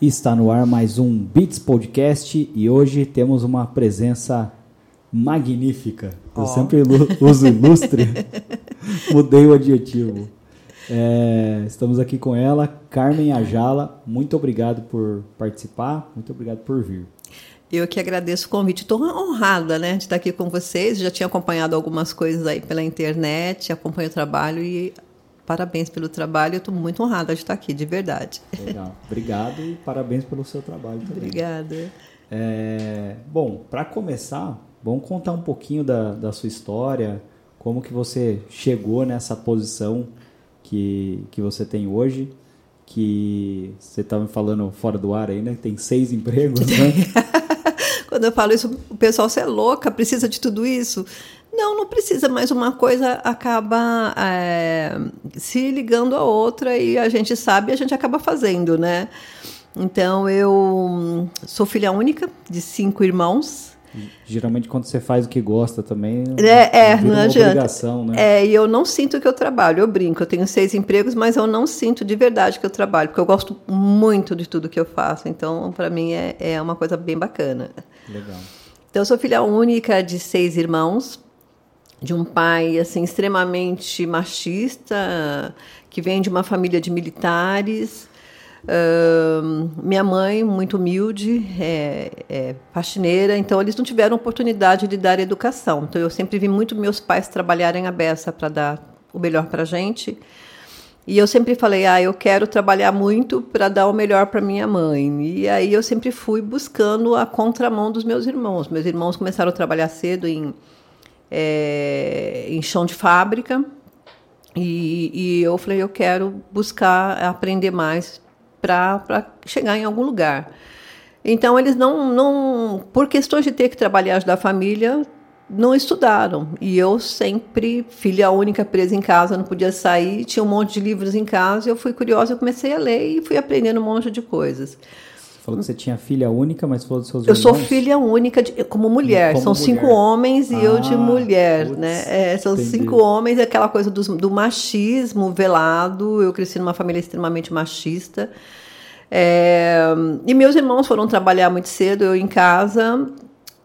Está no ar mais um Beats Podcast e hoje temos uma presença magnífica. Eu oh. sempre uso ilustre, mudei o adjetivo. É, estamos aqui com ela, Carmen Ajala. Muito obrigado por participar, muito obrigado por vir. Eu que agradeço o convite. Estou honrada né, de estar aqui com vocês. Já tinha acompanhado algumas coisas aí pela internet, acompanho o trabalho e parabéns pelo trabalho. Estou muito honrada de estar aqui, de verdade. Legal. Obrigado e parabéns pelo seu trabalho também. Obrigada. É, bom, para começar, vamos contar um pouquinho da, da sua história, como que você chegou nessa posição que, que você tem hoje, que você estava me falando fora do ar aí, né? Tem seis empregos, né? Quando eu falo isso, o pessoal, você é louca, precisa de tudo isso? Não, não precisa, mas uma coisa acaba é, se ligando à outra e a gente sabe e a gente acaba fazendo, né? Então, eu sou filha única de cinco irmãos. Geralmente quando você faz o que gosta também. É, é não adianta. Né? É, e eu não sinto que eu trabalho. Eu brinco, eu tenho seis empregos, mas eu não sinto de verdade que eu trabalho, porque eu gosto muito de tudo que eu faço. Então, para mim é, é uma coisa bem bacana. Legal. Então, eu sou filha única de seis irmãos, de um pai assim extremamente machista, que vem de uma família de militares. Uh, minha mãe, muito humilde, é, é, faxineira, então eles não tiveram oportunidade de dar educação. Então eu sempre vi muito meus pais trabalharem a beça para dar o melhor para a gente. E eu sempre falei, ah, eu quero trabalhar muito para dar o melhor para minha mãe. E aí eu sempre fui buscando a contramão dos meus irmãos. Meus irmãos começaram a trabalhar cedo em, é, em chão de fábrica. E, e eu falei, eu quero buscar aprender mais para chegar em algum lugar. Então, eles não, não, por questões de ter que trabalhar ajudar a família, não estudaram. E eu sempre, filha única presa em casa, não podia sair, tinha um monte de livros em casa, e eu fui curiosa, eu comecei a ler e fui aprendendo um monte de coisas. Falou que você tinha filha única, mas falou dos seus Eu irmãos? sou filha única de, como mulher. Como São mulher. cinco homens e ah, eu de ah, mulher, putz, né? É, são entendi. cinco homens, aquela coisa do, do machismo velado. Eu cresci numa família extremamente machista. É, e meus irmãos foram trabalhar muito cedo, eu em casa.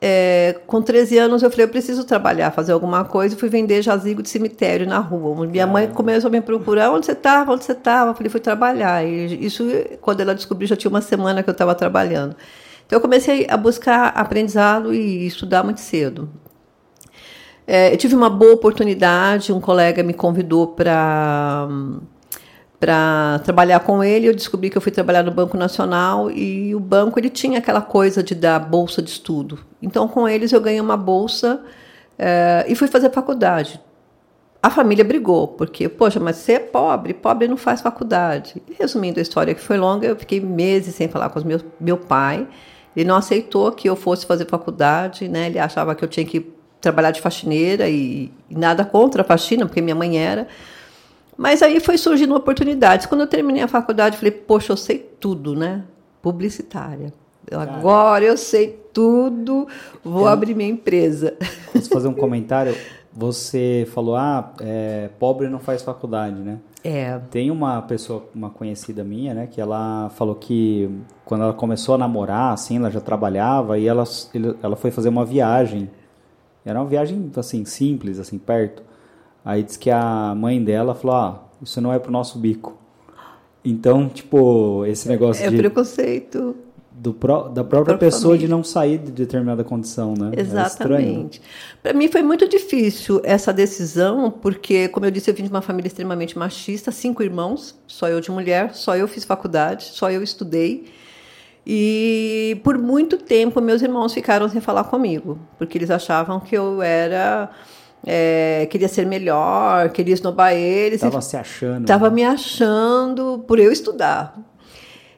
É, com 13 anos eu falei, eu preciso trabalhar, fazer alguma coisa, e fui vender jazigo de cemitério na rua. Minha mãe começou a me procurar, onde você estava, onde você estava? Eu falei, fui trabalhar. E isso, quando ela descobriu, já tinha uma semana que eu estava trabalhando. Então eu comecei a buscar aprendizado e estudar muito cedo. É, eu tive uma boa oportunidade, um colega me convidou para para trabalhar com ele. Eu descobri que eu fui trabalhar no Banco Nacional e o banco ele tinha aquela coisa de dar bolsa de estudo. Então, com eles eu ganhei uma bolsa é, e fui fazer faculdade. A família brigou, porque, poxa, mas você é pobre, pobre não faz faculdade. E, resumindo a história que foi longa, eu fiquei meses sem falar com os meus, meu pai. Ele não aceitou que eu fosse fazer faculdade, né? Ele achava que eu tinha que trabalhar de faxineira e, e nada contra a faxina, porque minha mãe era. Mas aí foi surgindo oportunidades. Quando eu terminei a faculdade, falei, poxa, eu sei tudo, né? Publicitária. agora eu sei tudo, vou é, abrir minha empresa. Posso fazer um comentário? Você falou, ah, é, pobre não faz faculdade, né? É. Tem uma pessoa, uma conhecida minha, né, que ela falou que quando ela começou a namorar, assim, ela já trabalhava e ela, ela foi fazer uma viagem. Era uma viagem, assim, simples, assim, perto. Aí diz que a mãe dela falou: ah, isso não é pro nosso bico. Então, tipo, esse negócio é de. É preconceito. Do pro, da própria pessoa família. de não sair de determinada condição, né? É Exatamente. É Para mim foi muito difícil essa decisão, porque, como eu disse, eu vim de uma família extremamente machista, cinco irmãos, só eu de mulher, só eu fiz faculdade, só eu estudei. E por muito tempo meus irmãos ficaram sem falar comigo, porque eles achavam que eu era é, queria ser melhor, queria esnobar eles. Estava se achando. Estava né? me achando por eu estudar.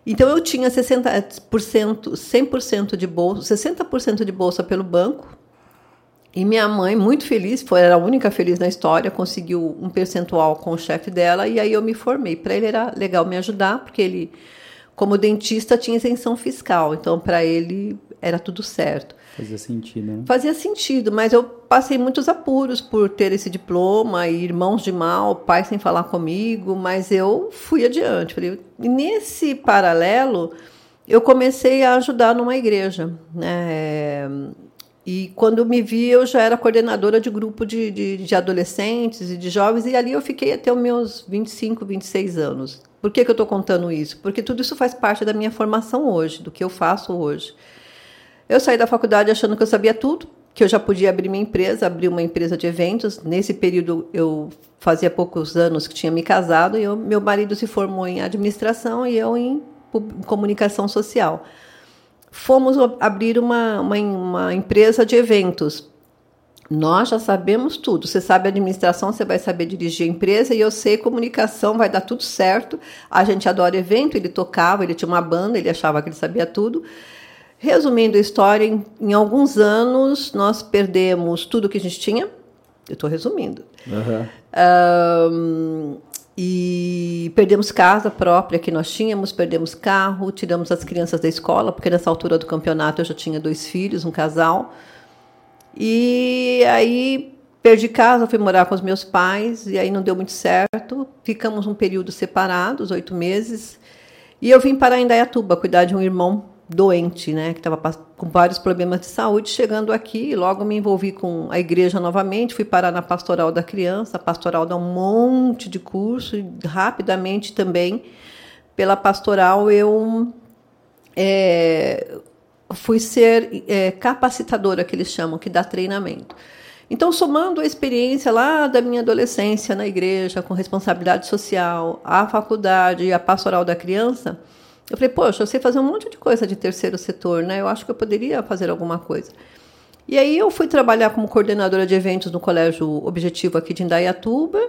Então eu tinha 60%, 100% de bolsa, 60% de bolsa pelo banco. E minha mãe, muito feliz, foi era a única feliz na história, conseguiu um percentual com o chefe dela e aí eu me formei. Para ele era legal me ajudar, porque ele, como dentista, tinha isenção fiscal. Então, para ele era tudo certo. Fazia sentido, né? Fazia sentido, mas eu passei muitos apuros por ter esse diploma e irmãos de mal, pai sem falar comigo, mas eu fui adiante. Falei, e nesse paralelo, eu comecei a ajudar numa igreja, né? E quando me vi, eu já era coordenadora de grupo de, de, de, adolescentes e de jovens, e ali eu fiquei até os meus 25, 26 anos. Por que, que eu estou contando isso? Porque tudo isso faz parte da minha formação hoje, do que eu faço hoje. Eu saí da faculdade achando que eu sabia tudo, que eu já podia abrir minha empresa, abrir uma empresa de eventos. Nesse período, eu fazia poucos anos que tinha me casado, e eu, meu marido se formou em administração e eu em comunicação social fomos abrir uma, uma, uma empresa de eventos. Nós já sabemos tudo. Você sabe administração, você vai saber dirigir a empresa e eu sei comunicação, vai dar tudo certo. A gente adora evento, ele tocava, ele tinha uma banda, ele achava que ele sabia tudo. Resumindo a história, em, em alguns anos nós perdemos tudo que a gente tinha. Eu estou resumindo. Uhum. Um, e perdemos casa própria que nós tínhamos, perdemos carro, tiramos as crianças da escola, porque nessa altura do campeonato eu já tinha dois filhos, um casal. E aí perdi casa, fui morar com os meus pais, e aí não deu muito certo. Ficamos um período separados, oito meses. E eu vim para Indaiatuba cuidar de um irmão doente, né, que estava com vários problemas de saúde, chegando aqui, logo me envolvi com a igreja novamente, fui parar na pastoral da criança, a pastoral dá um monte de curso, e rapidamente também, pela pastoral, eu é, fui ser é, capacitadora, que eles chamam, que dá treinamento. Então, somando a experiência lá da minha adolescência na igreja, com responsabilidade social, a faculdade e a pastoral da criança, eu falei, poxa, eu sei fazer um monte de coisa de terceiro setor, né? Eu acho que eu poderia fazer alguma coisa. E aí eu fui trabalhar como coordenadora de eventos no Colégio Objetivo aqui de Indaiatuba.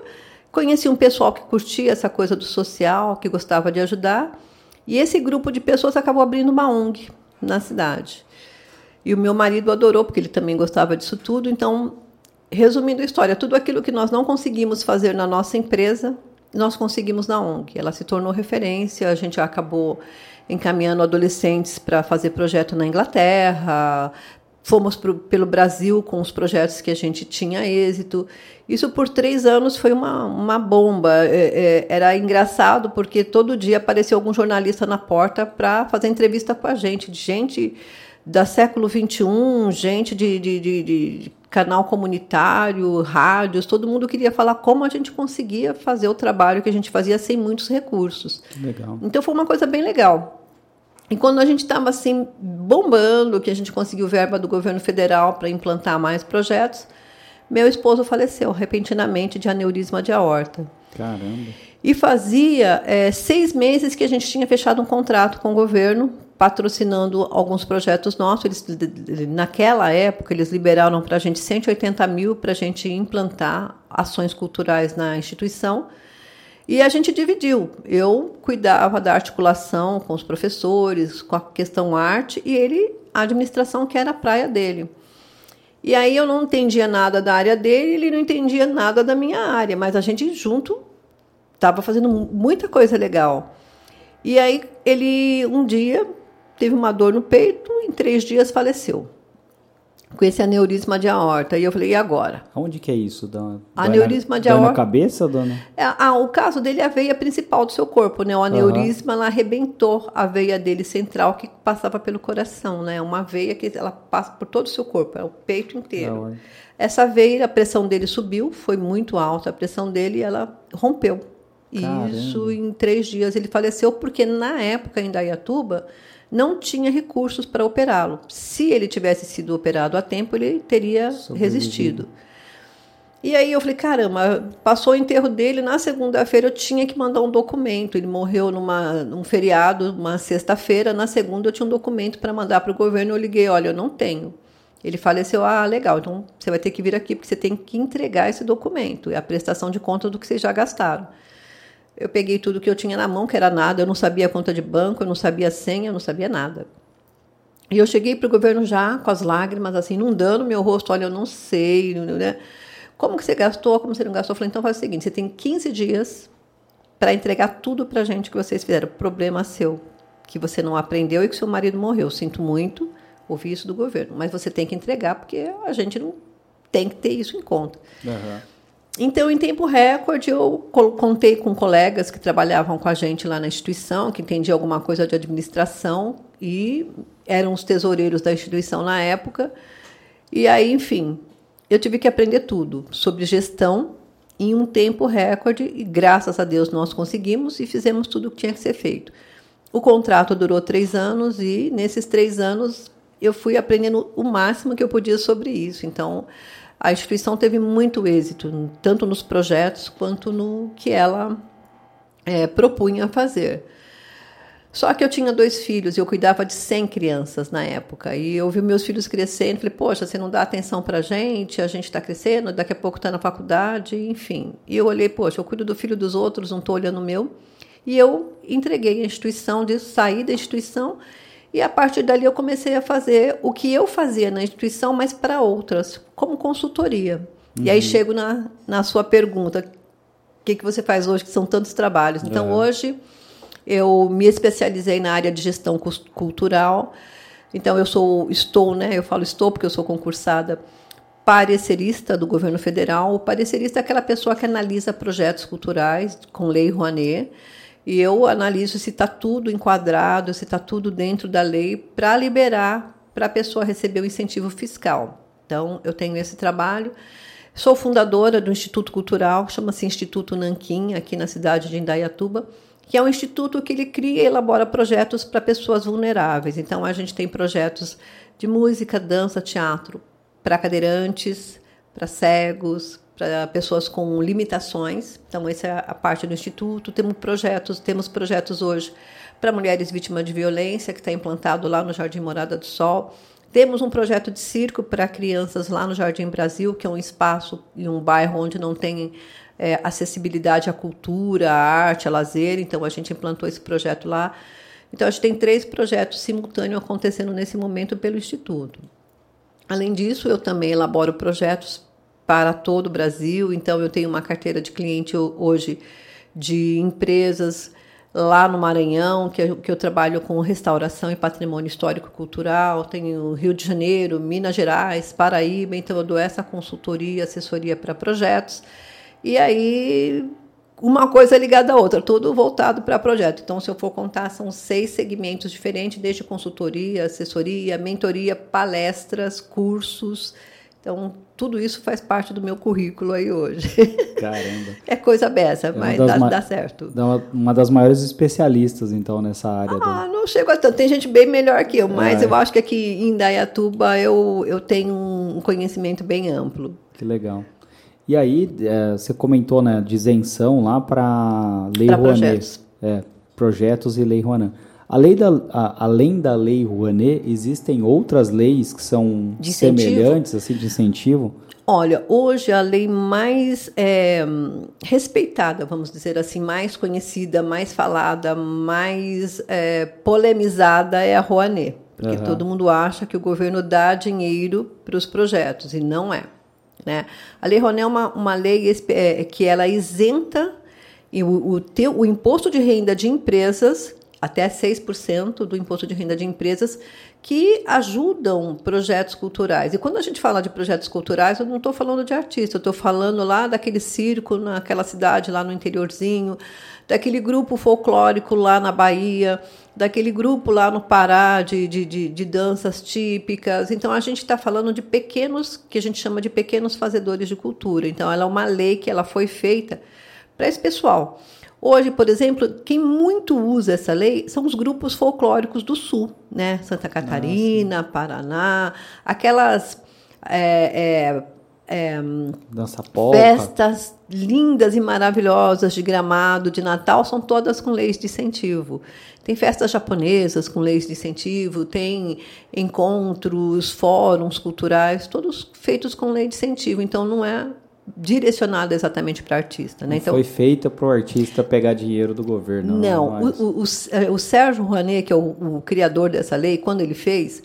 Conheci um pessoal que curtia essa coisa do social, que gostava de ajudar. E esse grupo de pessoas acabou abrindo uma ONG na cidade. E o meu marido adorou, porque ele também gostava disso tudo. Então, resumindo a história, tudo aquilo que nós não conseguimos fazer na nossa empresa, nós conseguimos na ONG. Ela se tornou referência, a gente acabou encaminhando adolescentes para fazer projeto na Inglaterra, fomos pro, pelo Brasil com os projetos que a gente tinha êxito. Isso por três anos foi uma, uma bomba. É, é, era engraçado porque todo dia aparecia algum jornalista na porta para fazer entrevista com a gente, de gente da século XXI, gente de, de, de, de canal comunitário, rádios, todo mundo queria falar como a gente conseguia fazer o trabalho que a gente fazia sem muitos recursos. Legal. Então foi uma coisa bem legal. E quando a gente estava assim bombando, que a gente conseguiu verba do governo federal para implantar mais projetos, meu esposo faleceu repentinamente de aneurisma de aorta. Caramba. E fazia é, seis meses que a gente tinha fechado um contrato com o governo patrocinando alguns projetos nossos. Eles, naquela época, eles liberaram para a gente 180 mil para a gente implantar ações culturais na instituição. E a gente dividiu. Eu cuidava da articulação com os professores, com a questão arte, e ele, a administração, que era a praia dele. E aí eu não entendia nada da área dele, ele não entendia nada da minha área, mas a gente junto estava fazendo muita coisa legal. E aí ele um dia teve uma dor no peito, em três dias faleceu. Com esse aneurisma de aorta. E eu falei, e agora? Onde que é isso, dona? Aneurisma de aorta. na cabeça, dona? É, ah, o caso dele é a veia principal do seu corpo, né? O aneurisma, uhum. ela arrebentou a veia dele central que passava pelo coração, né? Uma veia que ela passa por todo o seu corpo, é o peito inteiro. Essa veia, a pressão dele subiu, foi muito alta a pressão dele e ela rompeu. Caramba. Isso em três dias ele faleceu porque na época em Dayatuba não tinha recursos para operá-lo. Se ele tivesse sido operado a tempo, ele teria resistido. E aí eu falei, caramba, passou o enterro dele, na segunda-feira eu tinha que mandar um documento. Ele morreu numa, num feriado, uma sexta-feira, na segunda eu tinha um documento para mandar para o governo, eu liguei, olha, eu não tenho. Ele faleceu, ah, legal, então você vai ter que vir aqui porque você tem que entregar esse documento, é a prestação de conta do que vocês já gastaram. Eu peguei tudo que eu tinha na mão, que era nada, eu não sabia a conta de banco, eu não sabia a senha, eu não sabia nada. E eu cheguei para o governo já com as lágrimas, assim, inundando meu rosto, olha, eu não sei, né? Como que você gastou, como você não gastou? Eu falei, então faz o seguinte, você tem 15 dias para entregar tudo para a gente que vocês fizeram. Problema seu, que você não aprendeu e que seu marido morreu. Sinto muito, ouvir isso do governo, mas você tem que entregar porque a gente não tem que ter isso em conta. Uhum. Então, em tempo recorde, eu contei com colegas que trabalhavam com a gente lá na instituição, que entendiam alguma coisa de administração e eram os tesoureiros da instituição na época. E aí, enfim, eu tive que aprender tudo sobre gestão em um tempo recorde e graças a Deus nós conseguimos e fizemos tudo o que tinha que ser feito. O contrato durou três anos e nesses três anos eu fui aprendendo o máximo que eu podia sobre isso. Então, a instituição teve muito êxito, tanto nos projetos quanto no que ela é, propunha fazer. Só que eu tinha dois filhos e eu cuidava de 100 crianças na época. E eu vi meus filhos crescendo. Falei, poxa, você não dá atenção para a gente, a gente está crescendo, daqui a pouco está na faculdade, enfim. E eu olhei, poxa, eu cuido do filho dos outros, não estou olhando o meu. E eu entreguei a instituição, sair da instituição. E a partir dali eu comecei a fazer o que eu fazia na instituição, mas para outras, como consultoria. Uhum. E aí uhum. chego na, na sua pergunta: o que, que você faz hoje, que são tantos trabalhos? Então, uhum. hoje eu me especializei na área de gestão cultural. Então eu sou estou, né? Eu falo estou porque eu sou concursada parecerista do governo federal. O parecerista é aquela pessoa que analisa projetos culturais com lei Rouanet. E eu analiso se está tudo enquadrado, se está tudo dentro da lei para liberar para a pessoa receber o incentivo fiscal. Então, eu tenho esse trabalho. Sou fundadora do Instituto Cultural, chama-se Instituto Nanquim, aqui na cidade de Indaiatuba que é um instituto que ele cria e elabora projetos para pessoas vulneráveis. Então, a gente tem projetos de música, dança, teatro para cadeirantes, para cegos, para pessoas com limitações. Então, essa é a parte do instituto. Temos projetos, temos projetos hoje para mulheres vítimas de violência, que está implantado lá no Jardim Morada do Sol. Temos um projeto de circo para crianças lá no Jardim Brasil, que é um espaço e um bairro onde não tem é, acessibilidade à cultura, à arte, a lazer. Então, a gente implantou esse projeto lá. Então, a gente tem três projetos simultâneos acontecendo nesse momento pelo Instituto. Além disso, eu também elaboro projetos para todo o Brasil. Então, eu tenho uma carteira de cliente hoje de empresas lá no Maranhão, que eu, que eu trabalho com restauração e patrimônio histórico-cultural, tenho Rio de Janeiro, Minas Gerais, Paraíba, então eu dou essa consultoria, assessoria para projetos. E aí, uma coisa ligada à outra, tudo voltado para projeto. Então, se eu for contar, são seis segmentos diferentes, desde consultoria, assessoria, mentoria, palestras, cursos. Então, tudo isso faz parte do meu currículo aí hoje. Caramba. É coisa beça, é mas dá, dá, certo. Uma das maiores especialistas, então, nessa área. Ah, do... não chego a tanto. Tem gente bem melhor que eu, mas é. eu acho que aqui em Dayatuba eu, eu tenho um conhecimento bem amplo. Que legal. E aí, é, você comentou né, de isenção lá para Lei pra Rouanet. Projetos. É, projetos e Lei Rouanet. Da, a, além da Lei Rouanet, existem outras leis que são semelhantes, assim, de incentivo? Olha, hoje a lei mais é, respeitada, vamos dizer assim, mais conhecida, mais falada, mais é, polemizada é a Rouanet. Porque uhum. todo mundo acha que o governo dá dinheiro para os projetos, e não é. Né? A Lei Rouanet é uma, uma lei é, que ela isenta o, o, teu, o imposto de renda de empresas, até 6% do imposto de renda de empresas, que ajudam projetos culturais. E quando a gente fala de projetos culturais, eu não estou falando de artista, eu estou falando lá daquele circo naquela cidade lá no interiorzinho, daquele grupo folclórico lá na Bahia, daquele grupo lá no Pará de, de, de, de danças típicas. Então, a gente está falando de pequenos, que a gente chama de pequenos fazedores de cultura. Então, ela é uma lei que ela foi feita para esse pessoal. Hoje, por exemplo, quem muito usa essa lei são os grupos folclóricos do Sul, né? Santa Catarina, Nossa. Paraná, aquelas é, é, é, festas lindas e maravilhosas de gramado, de Natal, são todas com leis de incentivo. Tem festas japonesas com leis de incentivo, tem encontros, fóruns culturais, todos feitos com lei de incentivo. Então, não é direcionada exatamente para artista. Né? Então, foi feita para o artista pegar dinheiro do governo. Não, não o, o, o, Sérgio Rouanet, que é o, o criador dessa lei, quando ele fez,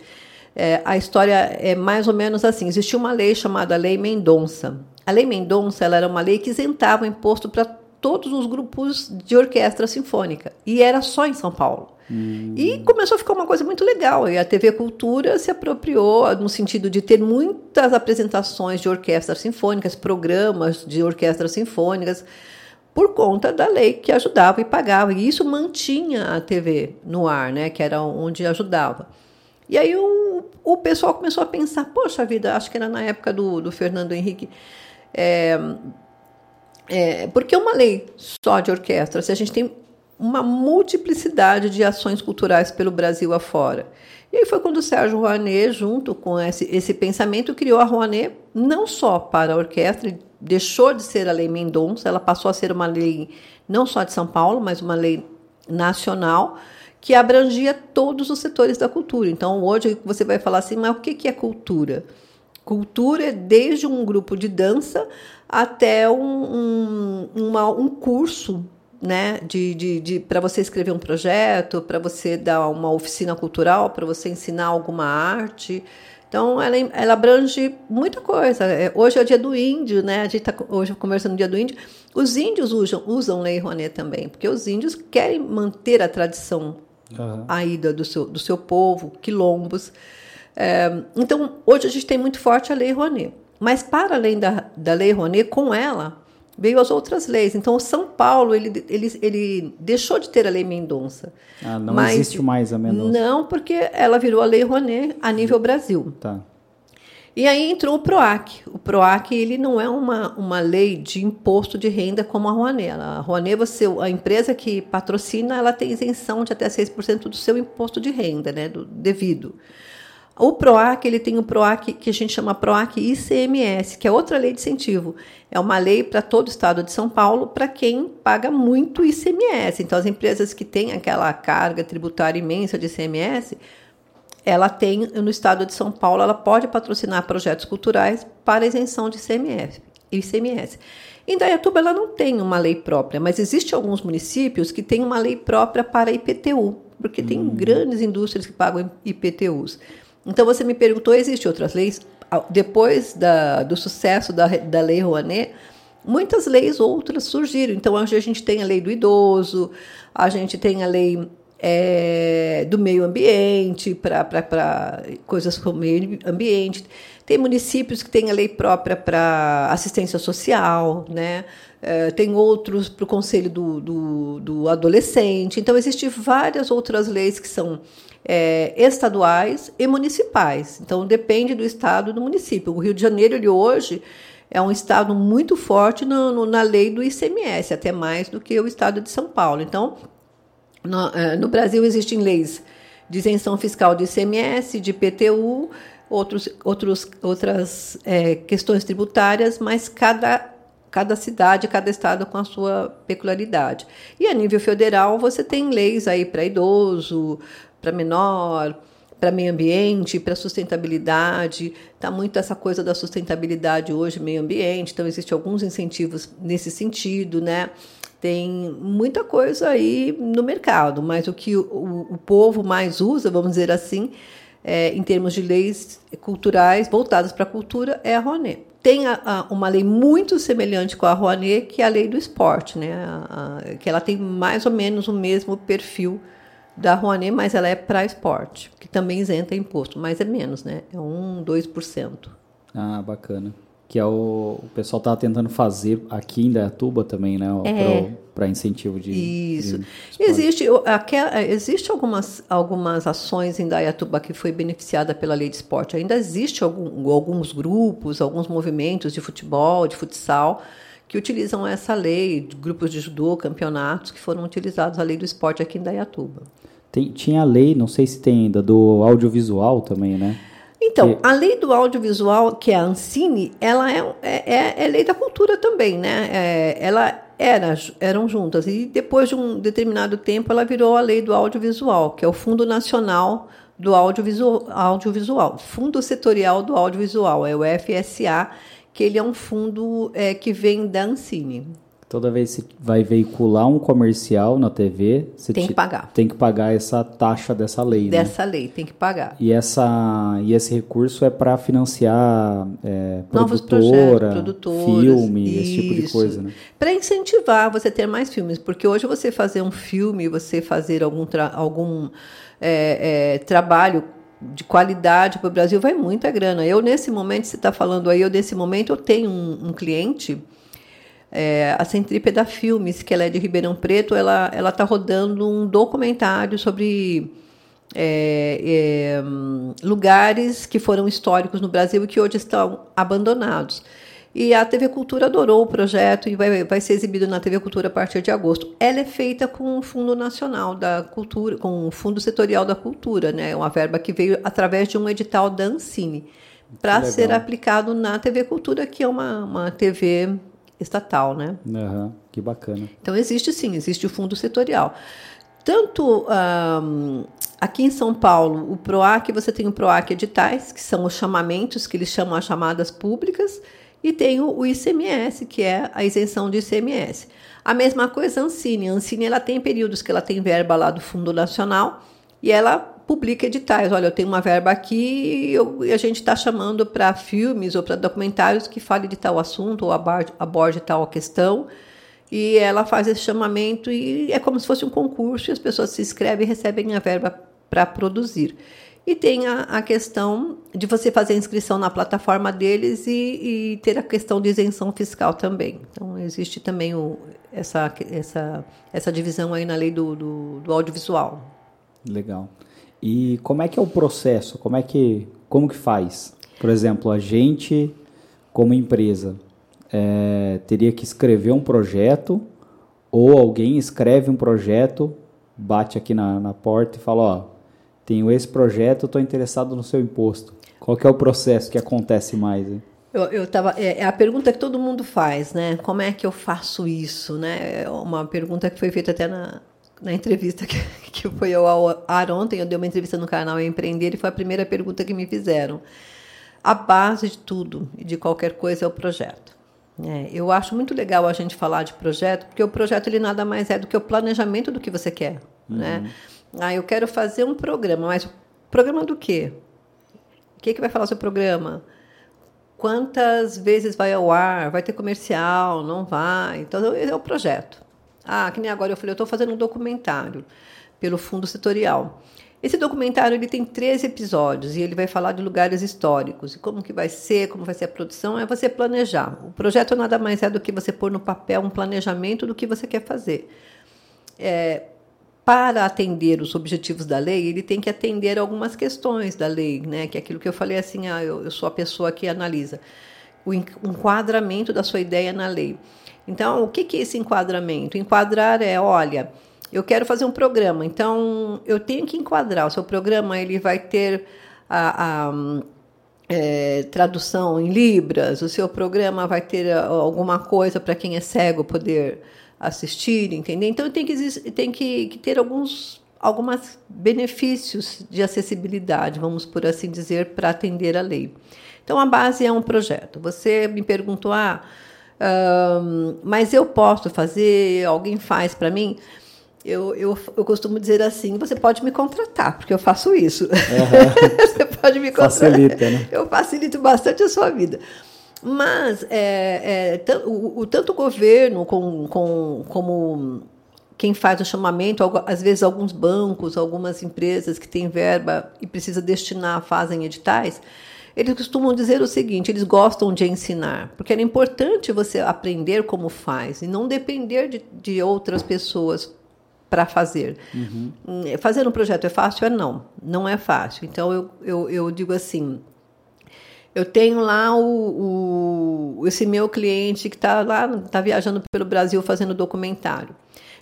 é, a história é mais ou menos assim. Existia uma lei chamada Lei Mendonça. A Lei Mendonça ela era uma lei que isentava o imposto para todos os grupos de orquestra sinfônica. E era só em São Paulo. Hum. E começou a ficar uma coisa muito legal. E a TV Cultura se apropriou no sentido de ter muitas apresentações de orquestras sinfônicas, programas de orquestras sinfônicas, por conta da lei que ajudava e pagava. E isso mantinha a TV no ar, né? que era onde ajudava. E aí o, o pessoal começou a pensar: poxa vida, acho que era na época do, do Fernando Henrique. É, é, porque uma lei só de orquestra, se a gente tem uma multiplicidade de ações culturais pelo Brasil afora. E aí foi quando o Sérgio Rouanet, junto com esse, esse pensamento, criou a Rouanet não só para a orquestra, deixou de ser a lei Mendonça, ela passou a ser uma lei não só de São Paulo, mas uma lei nacional, que abrangia todos os setores da cultura. Então, hoje você vai falar assim, mas o que é cultura? Cultura é desde um grupo de dança até um, um, uma, um curso né, de, de, de para você escrever um projeto, para você dar uma oficina cultural, para você ensinar alguma arte. Então, ela, ela abrange muita coisa. É, hoje é o dia do índio, né? A gente está hoje conversando no dia do índio. Os índios usam, usam Lei Rouanet também, porque os índios querem manter a tradição uhum. aí do seu, do seu povo, quilombos. É, então, hoje a gente tem muito forte a Lei Rouanet. Mas, para além da, da Lei Rouanet, com ela veio as outras leis. Então, o São Paulo ele, ele, ele deixou de ter a Lei Mendonça. Ah, não mas, existe mais a Mendonça. Não, porque ela virou a Lei Rouanet a nível Brasil. Tá. E aí entrou o PROAC. O PROAC ele não é uma, uma lei de imposto de renda como a Rouanet. A Rouanet, você, a empresa que patrocina, ela tem isenção de até 6% do seu imposto de renda, né, do devido. O PROAC, ele tem o PROAC que a gente chama PROAC ICMS, que é outra lei de incentivo. É uma lei para todo o estado de São Paulo, para quem paga muito ICMS. Então, as empresas que têm aquela carga tributária imensa de ICMS, ela tem, no estado de São Paulo, ela pode patrocinar projetos culturais para isenção de ICMS. ICMS. Em Dayatuba, ela não tem uma lei própria, mas existe alguns municípios que têm uma lei própria para IPTU, porque hum. tem grandes indústrias que pagam IPTUs. Então você me perguntou, existem outras leis? Depois da, do sucesso da, da Lei Rouanet, muitas leis outras surgiram. Então hoje a gente tem a Lei do Idoso, a gente tem a Lei é, do Meio Ambiente, para coisas como meio ambiente. Tem municípios que têm a lei própria para assistência social, né? É, tem outros para o conselho do, do, do, adolescente. Então, existem várias outras leis que são é, estaduais e municipais. Então, depende do estado e do município. O Rio de Janeiro, ele hoje é um estado muito forte no, no, na lei do ICMS, até mais do que o estado de São Paulo. Então, no, é, no Brasil existem leis de isenção fiscal de ICMS, de PTU, outros, outros, outras é, questões tributárias, mas cada cada cidade, cada estado com a sua peculiaridade. E a nível federal, você tem leis aí para idoso, para menor, para meio ambiente, para sustentabilidade. Está muito essa coisa da sustentabilidade hoje, meio ambiente, então existem alguns incentivos nesse sentido, né? Tem muita coisa aí no mercado, mas o que o, o povo mais usa, vamos dizer assim, é, em termos de leis culturais voltadas para a cultura, é a Rouanet. Tem a, a, uma lei muito semelhante com a Rouanet, que é a lei do esporte, né? A, que ela tem mais ou menos o mesmo perfil da Rouanet, mas ela é para esporte, que também isenta imposto, mas é menos, né? É um, 2%. Ah, bacana. Que é o, o pessoal estava tentando fazer aqui em Dayatuba também, né? É. Para incentivo de. Isso. De existe, aquela, existe algumas, algumas ações em Dayatuba que foi beneficiada pela lei de esporte. Ainda existe algum, alguns grupos, alguns movimentos de futebol, de futsal, que utilizam essa lei, grupos de judô, campeonatos, que foram utilizados a lei do esporte aqui em Dayatuba. Tem, tinha a lei, não sei se tem ainda, do audiovisual também, né? Então, a lei do audiovisual, que é a Ancine, ela é, é, é, é lei da cultura também, né? É, ela era, eram juntas. E depois de um determinado tempo, ela virou a lei do audiovisual, que é o Fundo Nacional do Audiovisual, audiovisual Fundo Setorial do Audiovisual, é o FSA, que ele é um fundo é, que vem da Ancine. Toda vez que você vai veicular um comercial na TV, você tem que pagar. Tem que pagar essa taxa dessa lei, né? Dessa né? lei, tem que pagar. E, essa, e esse recurso é para financiar é, Novos produtora, projetos, filme, isso. esse tipo de coisa, né? Para incentivar você ter mais filmes, porque hoje você fazer um filme, você fazer algum, algum é, é, trabalho de qualidade para o Brasil vai muita grana. Eu, nesse momento, você está falando aí, eu, nesse momento, eu tenho um, um cliente é, a Centrípeda Filmes, que ela é de Ribeirão Preto, ela ela está rodando um documentário sobre é, é, lugares que foram históricos no Brasil e que hoje estão abandonados. E a TV Cultura adorou o projeto e vai, vai ser exibido na TV Cultura a partir de agosto. Ela é feita com o Fundo Nacional da Cultura, com o Fundo Setorial da Cultura, né? Uma verba que veio através de um edital da Ancine para ser aplicado na TV Cultura, que é uma, uma TV estatal, né? Uhum, que bacana. Então existe sim, existe o fundo setorial. Tanto um, aqui em São Paulo, o PROAC, você tem o PROAC editais, que são os chamamentos, que eles chamam as chamadas públicas, e tem o, ICMS, que é a isenção de ICMS. A mesma coisa a Ancine. A Ancine ela tem períodos que ela tem verba lá do Fundo Nacional e ela publica editais. Olha, eu tenho uma verba aqui e a gente está chamando para filmes ou para documentários que fale de tal assunto ou aborde, aborde tal questão. E ela faz esse chamamento e é como se fosse um concurso e as pessoas se inscrevem e recebem a verba para produzir. E tem a, a, questão de você fazer a inscrição na plataforma deles e, e, ter a questão de isenção fiscal também. Então, existe também o, essa, essa, essa divisão aí na lei do, do, do audiovisual. Legal. E como é que é o processo? Como é que como que faz? Por exemplo, a gente como empresa é, teria que escrever um projeto ou alguém escreve um projeto, bate aqui na, na porta e fala, ó, tenho esse projeto, estou interessado no seu imposto. Qual que é o processo que acontece mais? Hein? Eu, eu tava, é, é, a pergunta que todo mundo faz, né? Como é que eu faço isso, né? É uma pergunta que foi feita até na, na entrevista que, que foi ao ar ontem, eu dei uma entrevista no canal Empreender e foi a primeira pergunta que me fizeram. A base de tudo e de qualquer coisa é o projeto. É, eu acho muito legal a gente falar de projeto, porque o projeto ele nada mais é do que o planejamento do que você quer. Uhum. Né? Ah, eu quero fazer um programa, mas programa do quê? O que, que vai falar seu programa? Quantas vezes vai ao ar? Vai ter comercial? Não vai? Então, é o projeto. Ah, que nem agora eu falei, eu estou fazendo um documentário pelo Fundo Setorial. Esse documentário ele tem três episódios e ele vai falar de lugares históricos e como que vai ser, como vai ser a produção, é você planejar. O projeto nada mais é do que você pôr no papel um planejamento do que você quer fazer. É, para atender os objetivos da lei, ele tem que atender algumas questões da lei, né? Que é aquilo que eu falei assim, ah, eu, eu sou a pessoa que analisa o enquadramento da sua ideia na lei. Então, o que, é esse enquadramento? Enquadrar é, olha, eu quero fazer um programa, então eu tenho que enquadrar. O seu programa ele vai ter a, a é, tradução em libras, o seu programa vai ter alguma coisa para quem é cego poder assistir, entender. Então tem que, tem que, que ter alguns alguns benefícios de acessibilidade, vamos por assim dizer, para atender a lei. Então a base é um projeto. Você me perguntou, ah, um, mas eu posso fazer, alguém faz para mim. Eu, eu, eu costumo dizer assim: você pode me contratar, porque eu faço isso. Uhum. você pode me contratar. Facilita, né? Eu facilito bastante a sua vida. Mas é, é, o, o, tanto o governo com, com, como quem faz o chamamento, às vezes alguns bancos, algumas empresas que têm verba e precisa destinar, fazem editais eles costumam dizer o seguinte: eles gostam de ensinar, porque era importante você aprender como faz e não depender de, de outras pessoas para fazer. Uhum. Fazer um projeto é fácil? É não, não é fácil. Então eu, eu, eu digo assim: eu tenho lá o, o esse meu cliente que está lá, está viajando pelo Brasil fazendo documentário.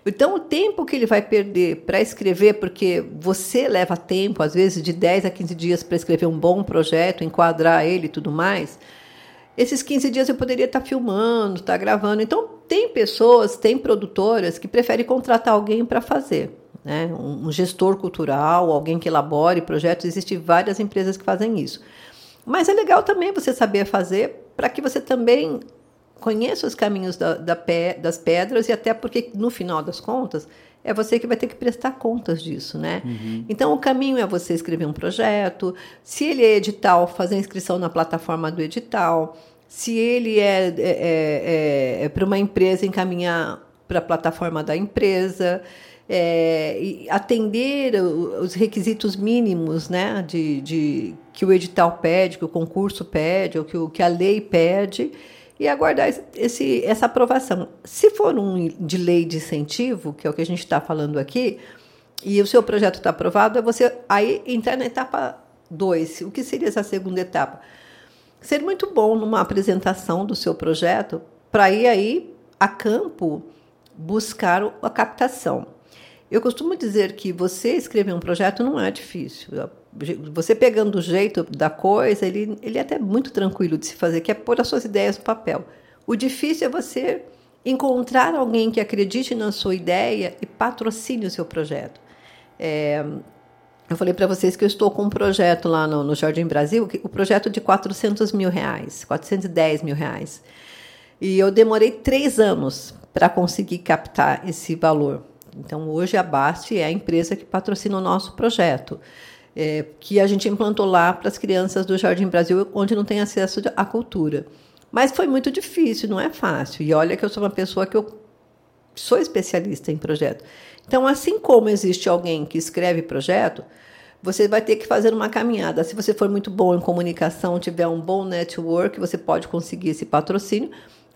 Então, o tempo que ele vai perder para escrever, porque você leva tempo, às vezes de 10 a 15 dias para escrever um bom projeto, enquadrar ele e tudo mais, esses 15 dias eu poderia estar tá filmando, estar tá gravando. Então, tem pessoas, tem produtoras que preferem contratar alguém para fazer. Né? Um gestor cultural, alguém que elabore projetos. Existem várias empresas que fazem isso. Mas é legal também você saber fazer para que você também conheça os caminhos da, da pé, das pedras e até porque, no final das contas, é você que vai ter que prestar contas disso, né? Uhum. Então, o caminho é você escrever um projeto, se ele é edital, fazer a inscrição na plataforma do edital, se ele é, é, é, é para uma empresa, encaminhar para a plataforma da empresa, é, atender os requisitos mínimos né, de, de, que o edital pede, que o concurso pede, ou que, o, que a lei pede, e aguardar esse, essa aprovação. Se for um de lei de incentivo, que é o que a gente está falando aqui, e o seu projeto está aprovado, é você aí entrar na etapa 2. O que seria essa segunda etapa? Ser muito bom numa apresentação do seu projeto para ir aí a campo buscar a captação. Eu costumo dizer que você escrever um projeto não é difícil. Você pegando o jeito da coisa, ele, ele é até muito tranquilo de se fazer, que é pôr as suas ideias no papel. O difícil é você encontrar alguém que acredite na sua ideia e patrocine o seu projeto. É, eu falei para vocês que eu estou com um projeto lá no, no Jardim Brasil, o projeto de 400 mil reais, 410 mil reais. E eu demorei três anos para conseguir captar esse valor. Então, hoje a BAST é a empresa que patrocina o nosso projeto, é, que a gente implantou lá para as crianças do Jardim Brasil, onde não tem acesso à cultura. Mas foi muito difícil, não é fácil. E olha que eu sou uma pessoa que eu sou especialista em projeto. Então, assim como existe alguém que escreve projeto, você vai ter que fazer uma caminhada. Se você for muito bom em comunicação, tiver um bom network, você pode conseguir esse patrocínio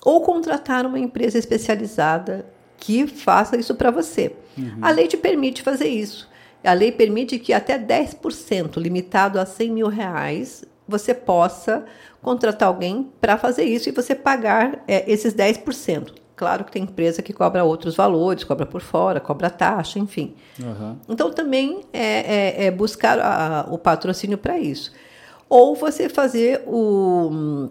ou contratar uma empresa especializada que faça isso para você. Uhum. A lei te permite fazer isso. A lei permite que até 10%, limitado a 100 mil reais, você possa contratar alguém para fazer isso e você pagar é, esses 10%. Claro que tem empresa que cobra outros valores, cobra por fora, cobra taxa, enfim. Uhum. Então também é, é, é buscar a, o patrocínio para isso. Ou você fazer o,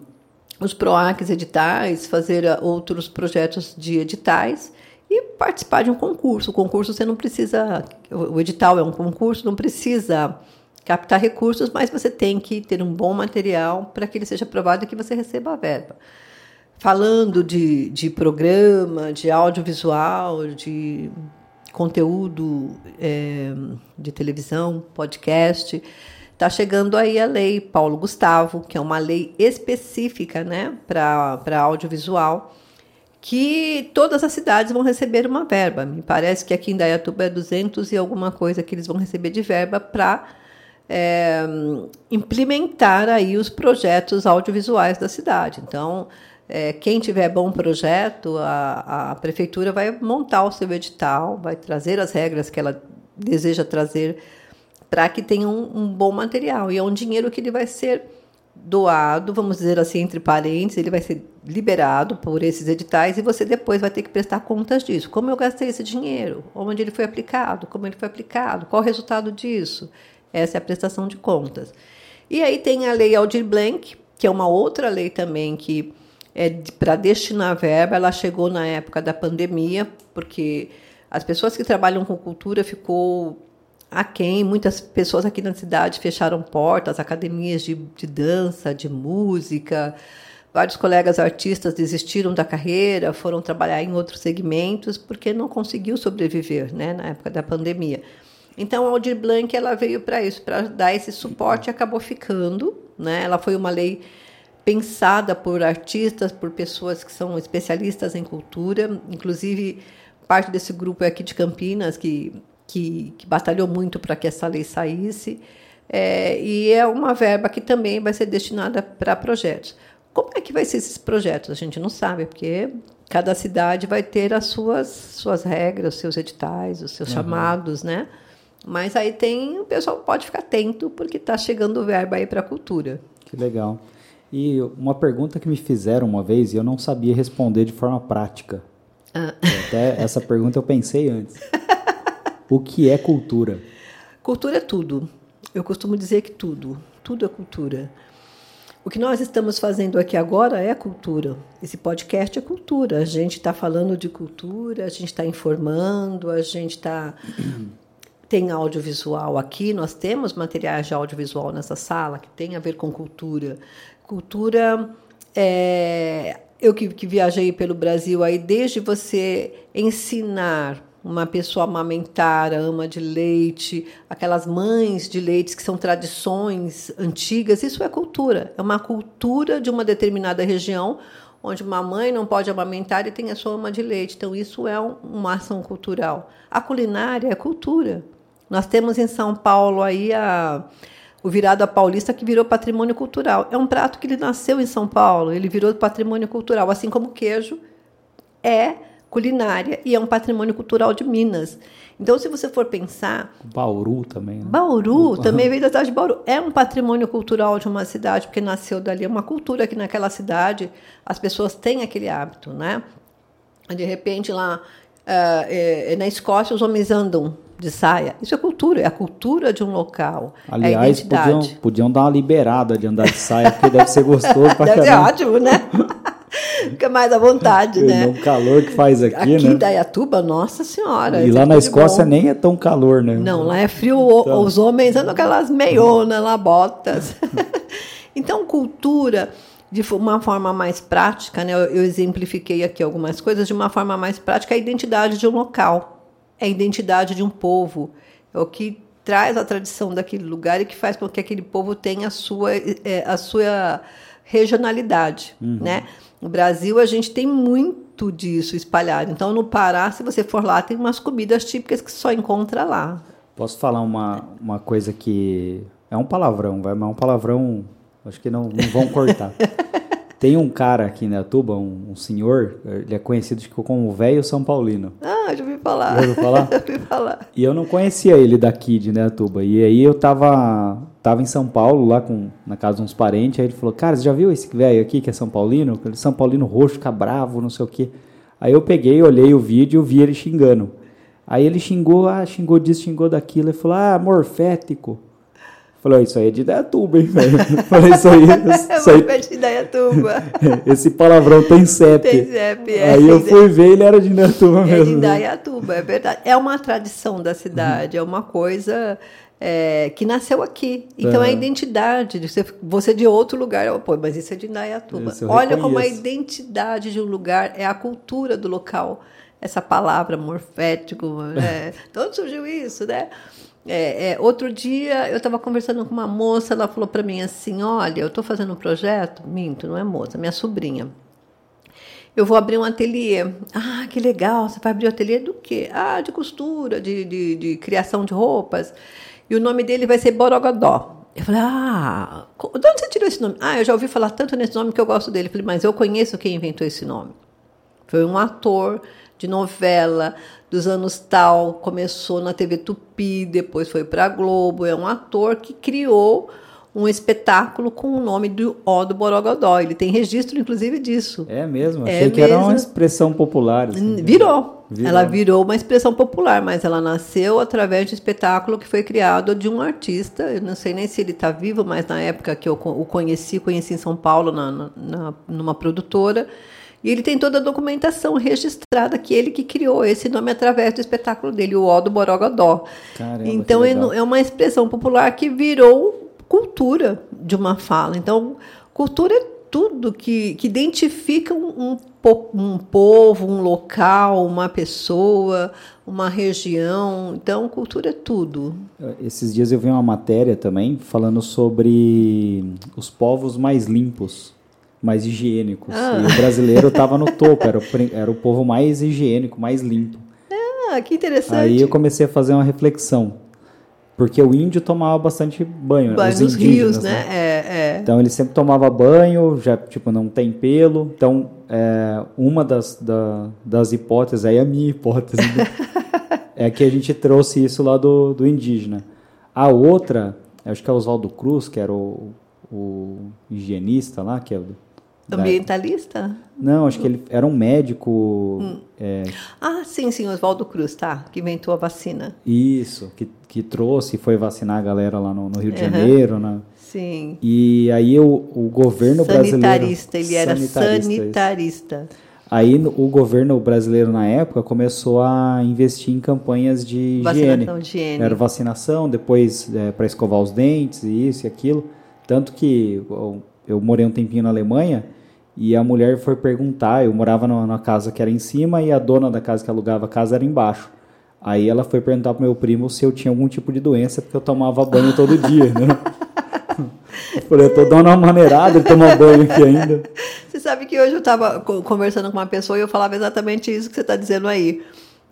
os PROACs editais, fazer outros projetos de editais e participar de um concurso. O concurso você não precisa, o edital é um concurso, não precisa captar recursos, mas você tem que ter um bom material para que ele seja aprovado e que você receba a verba. Falando de, de programa, de audiovisual, de conteúdo é, de televisão, podcast, está chegando aí a lei Paulo Gustavo, que é uma lei específica né, para audiovisual que todas as cidades vão receber uma verba. Me parece que aqui em Dayatuba é 200 e alguma coisa que eles vão receber de verba para é, implementar aí os projetos audiovisuais da cidade. Então, é, quem tiver bom projeto, a, a prefeitura vai montar o seu edital, vai trazer as regras que ela deseja trazer para que tenha um, um bom material. E é um dinheiro que ele vai ser doado, vamos dizer assim, entre parênteses, ele vai ser liberado por esses editais e você depois vai ter que prestar contas disso. Como eu gastei esse dinheiro? Onde ele foi aplicado? Como ele foi aplicado? Qual o resultado disso? Essa é a prestação de contas. E aí tem a lei Aldir Blanc, que é uma outra lei também que é para destinar verba. Ela chegou na época da pandemia, porque as pessoas que trabalham com cultura ficou aquém. Muitas pessoas aqui na cidade fecharam portas, academias de, de dança, de música. Vários colegas artistas desistiram da carreira, foram trabalhar em outros segmentos porque não conseguiu sobreviver, né, na época da pandemia. Então a Aldir Blanc ela veio para isso, para dar esse suporte, e acabou ficando, né? Ela foi uma lei pensada por artistas, por pessoas que são especialistas em cultura, inclusive parte desse grupo é aqui de Campinas que que, que batalhou muito para que essa lei saísse. É, e é uma verba que também vai ser destinada para projetos. Como é que vai ser esses projetos? A gente não sabe, porque cada cidade vai ter as suas, suas regras, os seus editais, os seus uhum. chamados, né? Mas aí tem, o pessoal pode ficar atento, porque está chegando verba aí para a cultura. Que legal. E uma pergunta que me fizeram uma vez e eu não sabia responder de forma prática. Ah. Até essa pergunta eu pensei antes. O que é cultura? Cultura é tudo. Eu costumo dizer que tudo. Tudo é cultura. O que nós estamos fazendo aqui agora é cultura. Esse podcast é cultura. A gente está falando de cultura, a gente está informando, a gente está. tem audiovisual aqui, nós temos materiais de audiovisual nessa sala que tem a ver com cultura. Cultura é, eu que, que viajei pelo Brasil aí, desde você ensinar uma pessoa amamentar, a ama de leite, aquelas mães de leite que são tradições antigas, isso é cultura. É uma cultura de uma determinada região, onde uma mãe não pode amamentar e tem a sua ama de leite. Então, isso é uma ação cultural. A culinária é cultura. Nós temos em São Paulo aí a, o virado a paulista que virou patrimônio cultural. É um prato que ele nasceu em São Paulo, ele virou patrimônio cultural, assim como o queijo é culinária e é um patrimônio cultural de Minas. Então, se você for pensar. Bauru também. Né? Bauru também veio da cidade de Bauru. É um patrimônio cultural de uma cidade, porque nasceu dali. É uma cultura que naquela cidade as pessoas têm aquele hábito, né? De repente, lá é, na Escócia, os homens andam de saia. Isso é cultura, é a cultura de um local. É Aliás, é podiam, podiam dar uma liberada de andar de saia, porque deve ser gostoso pra Deve ser ótimo, né? Fica mais à vontade, né? O calor que faz aqui, aqui né? Aqui em Dayatuba, nossa senhora. E lá na Escócia nem é tão calor, né? Não, lá é frio. Então... Os homens andam aquelas meionas lá, botas. então, cultura de uma forma mais prática, né? Eu, exemplifiquei aqui algumas coisas de uma forma mais prática, é a identidade de um local, é a identidade de um povo, é o que traz a tradição daquele lugar e que faz com que aquele povo tenha a sua, é, a sua regionalidade, uhum. né? No Brasil, a gente tem muito disso espalhado. Então, no Pará, se você for lá, tem umas comidas típicas que só encontra lá. Posso falar uma, uma coisa que é um palavrão, vai, mas é um palavrão, acho que não, não vão cortar. Tem um cara aqui na Tuba, um, um, senhor, ele é conhecido como o velho São Paulino. Ah, já ouvi falar. Já ouviu falar? já ouvi falar. E eu não conhecia ele daqui de Neatuba. E aí eu tava, tava em São Paulo, lá com, na casa de uns parentes, aí ele falou, cara, você já viu esse velho aqui que é São Paulino? São Paulino roxo, fica bravo, não sei o quê. Aí eu peguei, olhei o vídeo e vi ele xingando. Aí ele xingou, ah, xingou disso, xingou daquilo, e falou, ah, morfético. Falei, isso aí é de Idaiatuba, hein, velho? Falei, isso aí. Isso aí... é de Idaiatuba. Esse palavrão tem CEP. Tem CEP, é. Aí eu fui ver, ele era de Idaiatuba mesmo. É de Idaiatuba, é verdade. É uma tradição da cidade, é uma coisa é, que nasceu aqui. Então é, a identidade. Você, você de outro lugar, pô, mas isso é de Indaiatuba. Olha como a identidade de um lugar é a cultura do local. Essa palavra morfético, é, de onde surgiu isso, né? É, é, outro dia eu estava conversando com uma moça, ela falou para mim assim: Olha, eu estou fazendo um projeto, minto, não é moça, minha sobrinha. Eu vou abrir um ateliê. Ah, que legal, você vai abrir um ateliê do quê? Ah, de costura, de, de, de criação de roupas. E o nome dele vai ser Borogodó. Eu falei, ah, de onde você tirou esse nome? Ah, eu já ouvi falar tanto nesse nome que eu gosto dele. Eu falei, mas eu conheço quem inventou esse nome. Foi um ator de novela dos anos tal, começou na TV Tupi, depois foi para a Globo. É um ator que criou um espetáculo com o nome do O do Borogodó. Ele tem registro, inclusive, disso. É mesmo? Achei é que mesmo. era uma expressão popular. Assim. Virou. virou. Ela virou uma expressão popular, mas ela nasceu através de um espetáculo que foi criado de um artista. Eu não sei nem se ele está vivo, mas na época que eu o conheci, conheci em São Paulo, na, na, numa produtora. E ele tem toda a documentação registrada que ele que criou esse nome através do espetáculo dele, o O do Borogodó. Caramba, então é, é uma expressão popular que virou cultura de uma fala. Então, cultura é tudo que, que identifica um, um, povo, um local, uma pessoa, uma região. Então, cultura é tudo. Esses dias eu vi uma matéria também falando sobre os povos mais limpos mais higiênicos. Ah. E o brasileiro estava no topo, era o, era o povo mais higiênico, mais limpo. Ah, que interessante. Aí eu comecei a fazer uma reflexão. Porque o índio tomava bastante banho. Banho nos rios, né? né? É, é. Então ele sempre tomava banho, já tipo não tem pelo. Então é, uma das, da, das hipóteses, aí é a minha hipótese, né? é que a gente trouxe isso lá do, do indígena. A outra, acho que é Oswaldo Cruz, que era o, o higienista lá, que é Ambientalista? Não, acho que ele era um médico. Hum. É... Ah, sim, sim, Oswaldo Cruz, tá. Que inventou a vacina. Isso, que, que trouxe e foi vacinar a galera lá no, no Rio de uhum. Janeiro, né? Sim. E aí o, o governo sanitarista, brasileiro. Ele era sanitarista, sanitarista. Aí o governo brasileiro na época começou a investir em campanhas de vacinação higiene. De higiene. Era vacinação, depois é, para escovar os dentes, e isso e aquilo. Tanto que eu morei um tempinho na Alemanha E a mulher foi perguntar, eu morava numa casa que era em cima e a dona da casa que alugava a casa era embaixo. Aí ela foi perguntar pro meu primo se eu tinha algum tipo de doença, porque eu tomava banho todo dia, né? Falei, eu tô dando uma maneirada de tomar banho aqui ainda. Você sabe que hoje eu estava conversando com uma pessoa e eu falava exatamente isso que você está dizendo aí.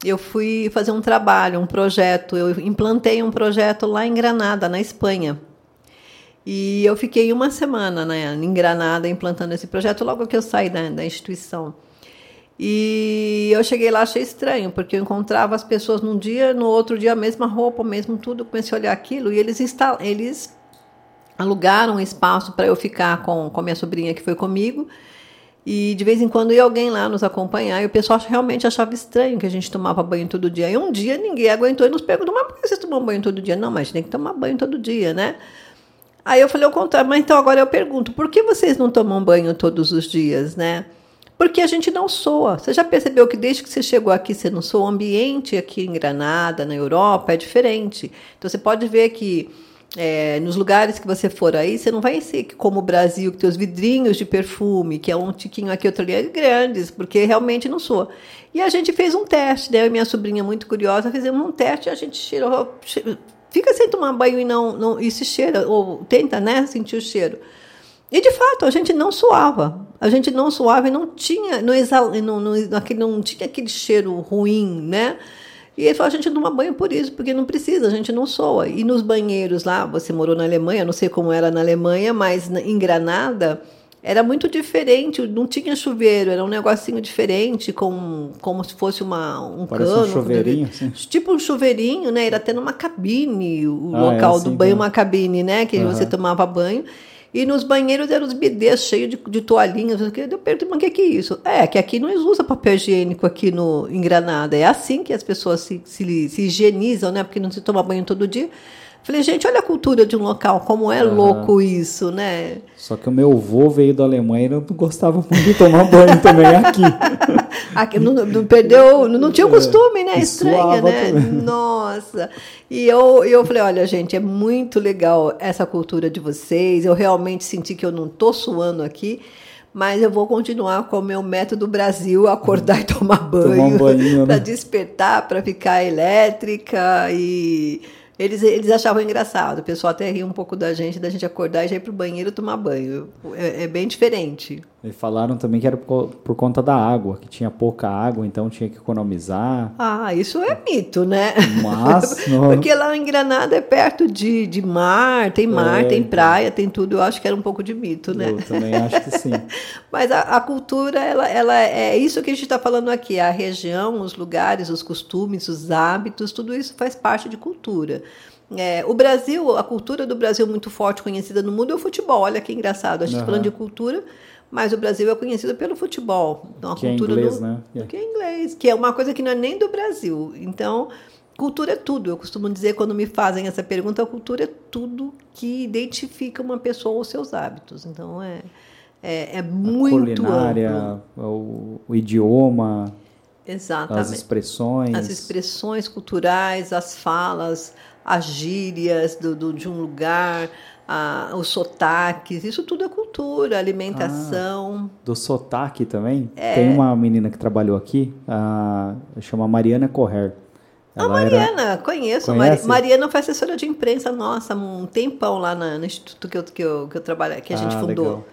Eu fui fazer um trabalho, um projeto, eu implantei um projeto lá em Granada, na Espanha. E eu fiquei uma semana né, em Granada implantando esse projeto logo que eu saí da, da instituição. E eu cheguei lá, achei estranho, porque eu encontrava as pessoas num dia, no outro dia a mesma roupa, mesmo tudo. Comecei a olhar aquilo e eles, instal eles alugaram um espaço para eu ficar com, com a minha sobrinha que foi comigo. E de vez em quando ia alguém lá nos acompanhar e o pessoal realmente achava estranho que a gente tomava banho todo dia. E um dia ninguém aguentou e nos perguntou: mas por que vocês tomam banho todo dia? Não, mas tem que tomar banho todo dia, né? Aí eu falei ao contrário, mas então agora eu pergunto: por que vocês não tomam banho todos os dias, né? Porque a gente não soa. Você já percebeu que desde que você chegou aqui você não soa? O ambiente aqui em Granada, na Europa, é diferente. Então você pode ver que é, nos lugares que você for aí, você não vai ser como o Brasil, que tem os vidrinhos de perfume, que é um tiquinho aqui, outro ali, é grandes, porque realmente não soa. E a gente fez um teste, né? Eu e minha sobrinha, muito curiosa, fizemos um teste e a gente cheirou. Fica sem tomar banho e não, não e se cheira, ou tenta, né, sentir o cheiro. E de fato, a gente não suava. A gente não suava e não tinha, não, exala, não, não, não tinha aquele cheiro ruim, né? E ele falou, a gente não toma banho por isso, porque não precisa, a gente não soa. E nos banheiros lá, você morou na Alemanha, não sei como era na Alemanha, mas em Granada era muito diferente, não tinha chuveiro, era um negocinho diferente, com, como se fosse uma, um Parece cano. Um chuveirinho, assim. Tipo um chuveirinho, né? Era até numa cabine, o ah, local é assim, do banho, tá. uma cabine, né? Que uhum. você tomava banho. E nos banheiros eram os bidês cheios de, de toalhinhas. Eu perguntei, mas o que, que é isso? É, que aqui não usa papel higiênico aqui no, em Granada. É assim que as pessoas se, se, se higienizam, né? Porque não se toma banho todo dia. Falei, gente, olha a cultura de um local, como é uhum. louco isso, né? Só que o meu avô veio da Alemanha e não gostava muito de tomar banho também aqui. aqui não, não, perdeu, não, tinha o costume, né? Estranha, né? Também. Nossa. E eu, eu falei, olha, gente, é muito legal essa cultura de vocês. Eu realmente senti que eu não tô suando aqui mas eu vou continuar com o meu método Brasil, acordar e tomar banho, um para né? despertar, para ficar elétrica e eles, eles achavam engraçado. O pessoal até ria um pouco da gente, da gente acordar e já ir pro banheiro tomar banho. É, é bem diferente. E falaram também que era por, por, conta da água, que tinha pouca água, então tinha que economizar. Ah, isso é mito, né? Mas. Porque lá em Granada é perto de, de mar, tem mar, é, tem então. praia, tem tudo. Eu acho que era um pouco de mito, né? Eu também acho que sim. Mas a, a, cultura, ela, ela é isso que a gente está falando aqui. A região, os lugares, os costumes, os hábitos, tudo isso faz parte de cultura. É, o Brasil, a cultura do Brasil muito forte, conhecida no mundo, é o futebol. Olha que engraçado. A gente uhum. falando de cultura, mas o Brasil é conhecido pelo futebol. Então, a que é cultura é inglês, do, né? Yeah. Que é inglês, que é uma coisa que não é nem do Brasil. Então, cultura é tudo. Eu costumo dizer, quando me fazem essa pergunta, a cultura é tudo que identifica uma pessoa ou seus hábitos. Então, é, é, é muito a culinária. O, o idioma... Exatamente. As expressões. As expressões culturais, as falas, as gírias do, do de um lugar, a, os sotaques, isso tudo é cultura, alimentação. Ah, do sotaque também? É. Tem uma menina que trabalhou aqui, a, chama Mariana Correr. a Mariana, era... conheço. Conhece? Mariana foi assessora de imprensa nossa um tempão lá na, no instituto que eu, que eu, que eu trabalho, que a gente ah, fundou. Legal.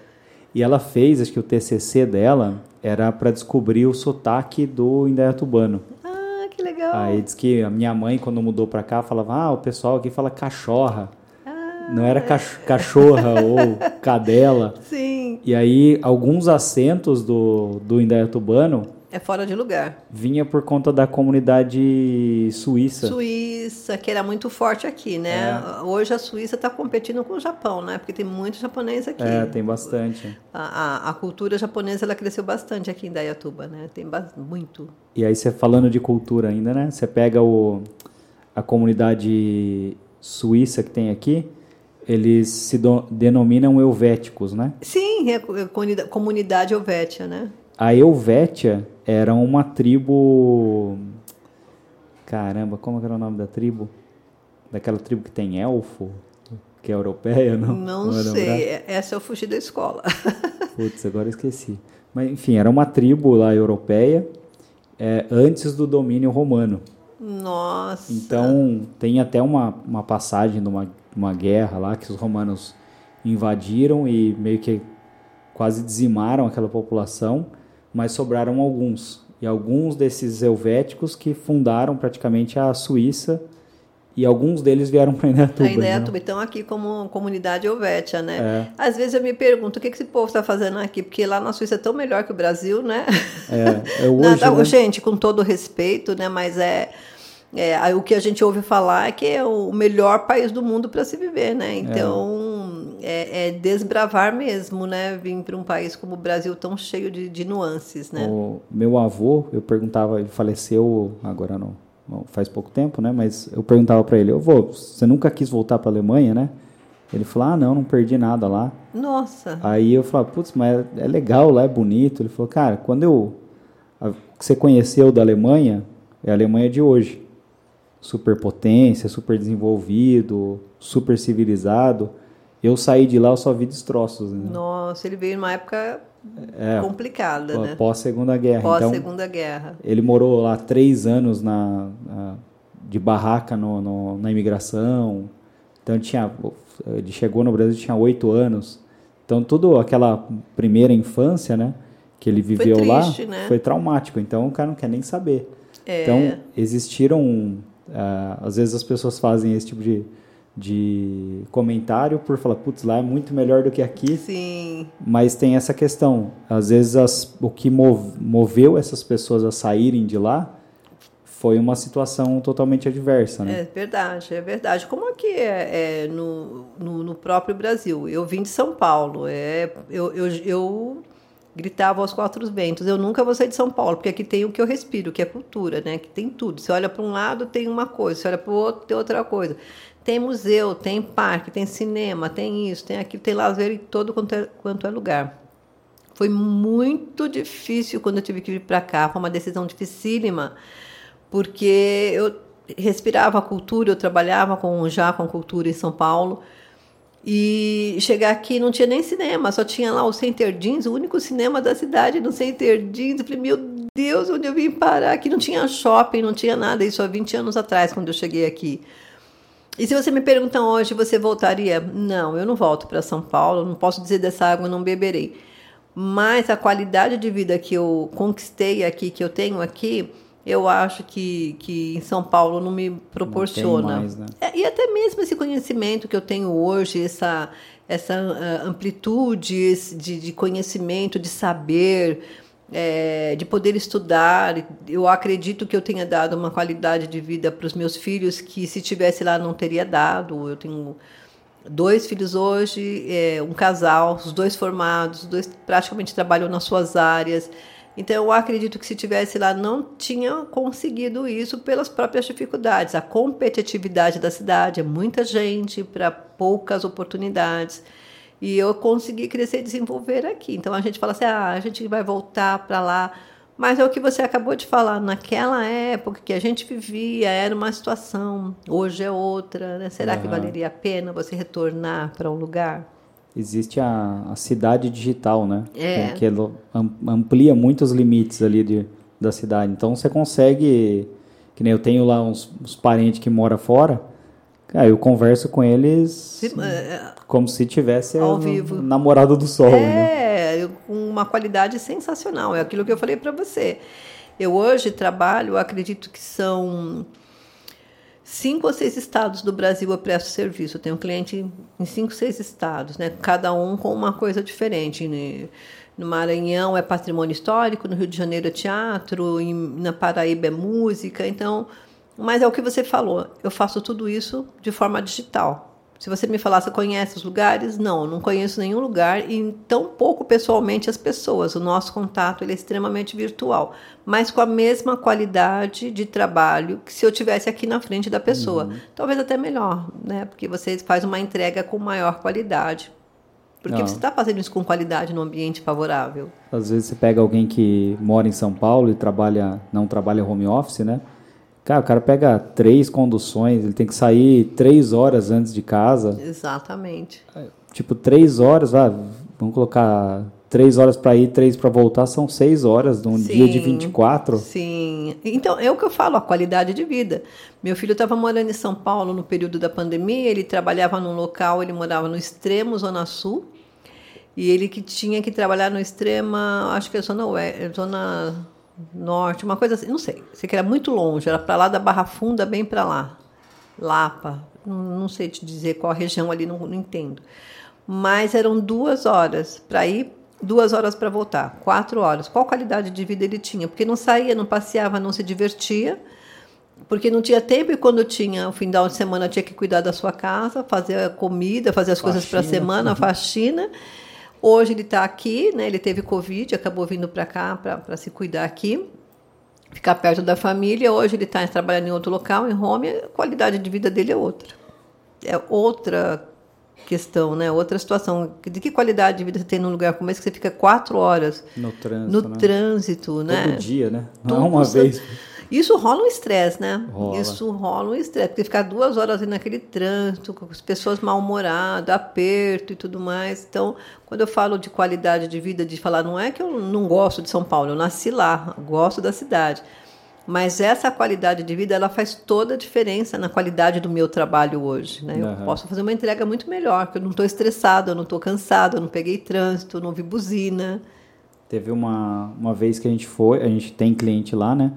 E ela fez, acho que o TCC dela era para descobrir o sotaque do Indaiatubano legal. Aí diz que a minha mãe, quando mudou pra cá, falava: Ah, o pessoal aqui fala cachorra. Não era cach cachorra ou cadela. Sim. E aí, alguns acentos do, do Indaiatubano é fora de lugar. Vinha por conta da comunidade suíça. Suíça, que era muito forte aqui, né? É. Hoje a Suíça está competindo com o Japão, né? Porque tem muito japonês aqui. É, tem bastante. A, a, a cultura japonesa ela cresceu bastante aqui em Dayatuba, né? Tem muito. E aí você falando de cultura ainda, né? Você pega o, a comunidade suíça que tem aqui, eles se denominam helvéticos, né? Sim, é comunidade helvétia, né? A Helvétia era uma tribo. Caramba, como era o nome da tribo? Daquela tribo que tem elfo, que é europeia, não? Não, não sei. Essa eu fugi da escola. Putz, agora esqueci. Mas, enfim, era uma tribo lá europeia é, antes do domínio romano. Nossa! Então, tem até uma, uma passagem de uma, uma guerra lá que os romanos invadiram e meio que quase dizimaram aquela população, mas sobraram alguns. E alguns desses helvéticos que fundaram praticamente a Suíça e alguns deles vieram para Indaiatuba. Indaiatuba, né? então aqui como comunidade helvética, né? É. Às vezes eu me pergunto, o que, que esse povo está fazendo aqui? Porque lá na Suíça é tão melhor que o Brasil, né? É, é hoje, Nada, né? Gente, com todo respeito, né? Mas é, é, o que a gente ouve falar é que é o melhor país do mundo para se viver, né? Então é, é, desbravar mesmo, né? Vir para um país como o Brasil tão cheio de, de nuances, né? O meu avô, eu perguntava, ele faleceu agora não faz pouco tempo, né? Mas eu perguntava para ele, eu vou, você nunca quis voltar para a Alemanha, né? Ele falou, ah, não, não perdi nada lá. Nossa. Aí eu falei, putz, mas é legal lá, é bonito. Ele falou, cara, quando eu você conheceu da Alemanha é a Alemanha de hoje, superpotência, super desenvolvido, super civilizado. Eu saí de lá, eu só vi destroços. Né? Nossa, ele veio numa época é, complicada, pós, né? Pós Segunda Guerra. Pós então, Segunda Guerra. Ele morou lá três anos na, na de barraca no, no, na imigração. Então tinha, ele chegou no Brasil tinha oito anos. Então tudo aquela primeira infância, né, que ele viveu foi triste, lá, né? foi traumático. Então o cara não quer nem saber. É. Então existiram, às vezes as pessoas fazem esse tipo de de comentário por falar, putz, lá é muito melhor do que aqui. Sim. Mas tem essa questão. Às vezes as, o que moveu essas pessoas a saírem de lá foi uma situação totalmente adversa, né? É verdade, é verdade. Como aqui é, é no, no, no, próprio Brasil. Eu vim de São Paulo. É, eu, eu, eu gritava aos quatro ventos. Eu nunca vou sair de São Paulo, porque aqui tem o que eu respiro, que é cultura, né? Que tem tudo. Você olha para um lado, tem uma coisa. Você olha para o outro, tem outra coisa. Tem museu, tem parque, tem cinema, tem isso, tem aquilo, tem lazer em todo quanto é, quanto é lugar. Foi muito difícil quando eu tive que vir para cá, foi uma decisão dificílima, porque eu respirava a cultura, eu trabalhava com, já com cultura em São Paulo, e chegar aqui não tinha nem cinema, só tinha lá o Center Jeans, o único cinema da cidade no Center Jeans. Eu falei, meu Deus, onde eu vim parar? Aqui não tinha shopping, não tinha nada, isso há 20 anos atrás, quando eu cheguei aqui. E se você me pergunta hoje, você voltaria? Não, eu não volto para São Paulo, não posso dizer dessa água não beberei. Mas a qualidade de vida que eu conquistei aqui, que eu tenho aqui, eu acho que, que em São Paulo não me proporciona. Não mais, né? é, e até mesmo esse conhecimento que eu tenho hoje, essa, essa uh, amplitude de, de conhecimento, de saber é, de poder estudar. Eu acredito que eu tenha dado uma qualidade de vida para os meus filhos que se tivesse lá não teria dado. Eu tenho dois filhos hoje, é, um casal, os dois formados, os dois praticamente trabalham nas suas áreas. Então eu acredito que se tivesse lá não tinha conseguido isso pelas próprias dificuldades. A competitividade da cidade é muita gente para poucas oportunidades. E eu consegui crescer e desenvolver aqui. Então a gente fala assim: ah, a gente vai voltar para lá. Mas é o que você acabou de falar, naquela época que a gente vivia, era uma situação, hoje é outra. Né? Será uhum. que valeria a pena você retornar para um lugar? Existe a, a cidade digital, né? É. Que, que amplia muitos limites ali de, da cidade. Então você consegue. Que nem eu tenho lá uns, uns parentes que moram fora. Cara, eu converso com eles. Se, é, como se tivesse ao vivo. namorado do sol. É, né? com uma qualidade sensacional. É aquilo que eu falei para você. Eu hoje trabalho, acredito que são cinco ou seis estados do Brasil eu presto serviço. Eu tenho cliente em cinco, seis estados, né? Cada um com uma coisa diferente. Né? No Maranhão é patrimônio histórico, no Rio de Janeiro é teatro, em, na Paraíba é música. Então, mas é o que você falou. Eu faço tudo isso de forma digital. Se você me falar, você conhece os lugares? Não, não conheço nenhum lugar e tão pouco pessoalmente as pessoas. O nosso contato ele é extremamente virtual, mas com a mesma qualidade de trabalho que se eu tivesse aqui na frente da pessoa. Uhum. Talvez até melhor, né? Porque você faz uma entrega com maior qualidade. Porque não. você está fazendo isso com qualidade num ambiente favorável. Às vezes você pega alguém que mora em São Paulo e trabalha, não trabalha home office, né? Cara, o cara pega três conduções, ele tem que sair três horas antes de casa. Exatamente. Tipo, três horas, ah, vamos colocar três horas para ir, três para voltar, são seis horas num sim, dia de 24. Sim. Então, é o que eu falo, a qualidade de vida. Meu filho estava morando em São Paulo no período da pandemia, ele trabalhava num local, ele morava no extremo Zona Sul, e ele que tinha que trabalhar no extrema, acho que é Zona, Oeste, zona Norte, uma coisa assim, não sei. Sei que era muito longe, era para lá da Barra Funda, bem para lá. Lapa, não, sei te dizer qual região ali, não, não entendo. Mas eram duas horas para ir duas horas para voltar, quatro horas. Qual qualidade de vida ele tinha? Porque não saía, não passeava, não se divertia, porque não tinha tempo e quando tinha o final de semana tinha que cuidar da sua casa, fazer a comida, fazer as faxina, coisas para a semana, a uhum. faxina. Hoje ele está aqui, né? Ele teve Covid, acabou vindo para cá para se cuidar aqui, ficar perto da família. Hoje ele está trabalhando em outro local, em Roma, a qualidade de vida dele é outra. É outra questão, né? Outra situação. De que qualidade de vida você tem num lugar como esse que você fica quatro horas no trânsito, no né? trânsito, né? Todo dia, né? Não é uma vez. Isso rola um estresse, né? Rola. Isso rola um estresse, porque ficar duas horas naquele trânsito, com as pessoas mal-humoradas, aperto e tudo mais. Então, quando eu falo de qualidade de vida, de falar, não é que eu não gosto de São Paulo, eu nasci lá, gosto da cidade. Mas essa qualidade de vida, ela faz toda a diferença na qualidade do meu trabalho hoje. Né? Eu posso fazer uma entrega muito melhor, porque eu não estou estressado, eu não estou cansado, eu não peguei trânsito, não vi buzina. Teve uma, uma vez que a gente foi, a gente tem cliente lá, né?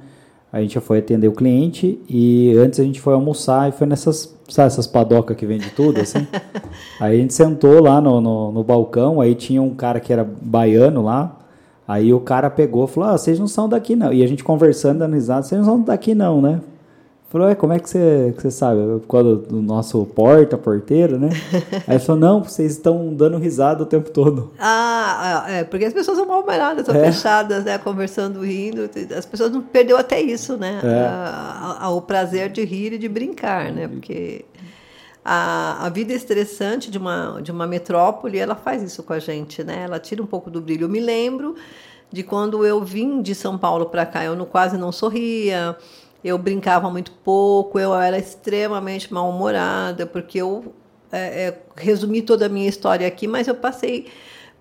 A gente já foi atender o cliente e antes a gente foi almoçar e foi nessas, sabe, essas padocas que vende tudo, assim. aí a gente sentou lá no, no, no balcão, aí tinha um cara que era baiano lá, Aí o cara pegou e falou: ah, vocês não são daqui não. E a gente conversando, risada, vocês não são daqui não, né? Falou, é, como é que você, que você sabe? Por causa do nosso porta, porteiro, né? Aí ele falou, não, vocês estão dando risada o tempo todo. Ah, é, porque as pessoas são mal-humeradas, são é. fechadas, né? Conversando, rindo. As pessoas não perdeu até isso, né? É. A, a, o prazer de rir e de brincar, né? Porque a, a vida estressante de uma, de uma metrópole, ela faz isso com a gente, né? Ela tira um pouco do brilho. Eu me lembro de quando eu vim de São Paulo para cá, eu não, quase não sorria, eu brincava muito pouco, eu era extremamente mal-humorada, porque eu é, é, resumi toda a minha história aqui, mas eu passei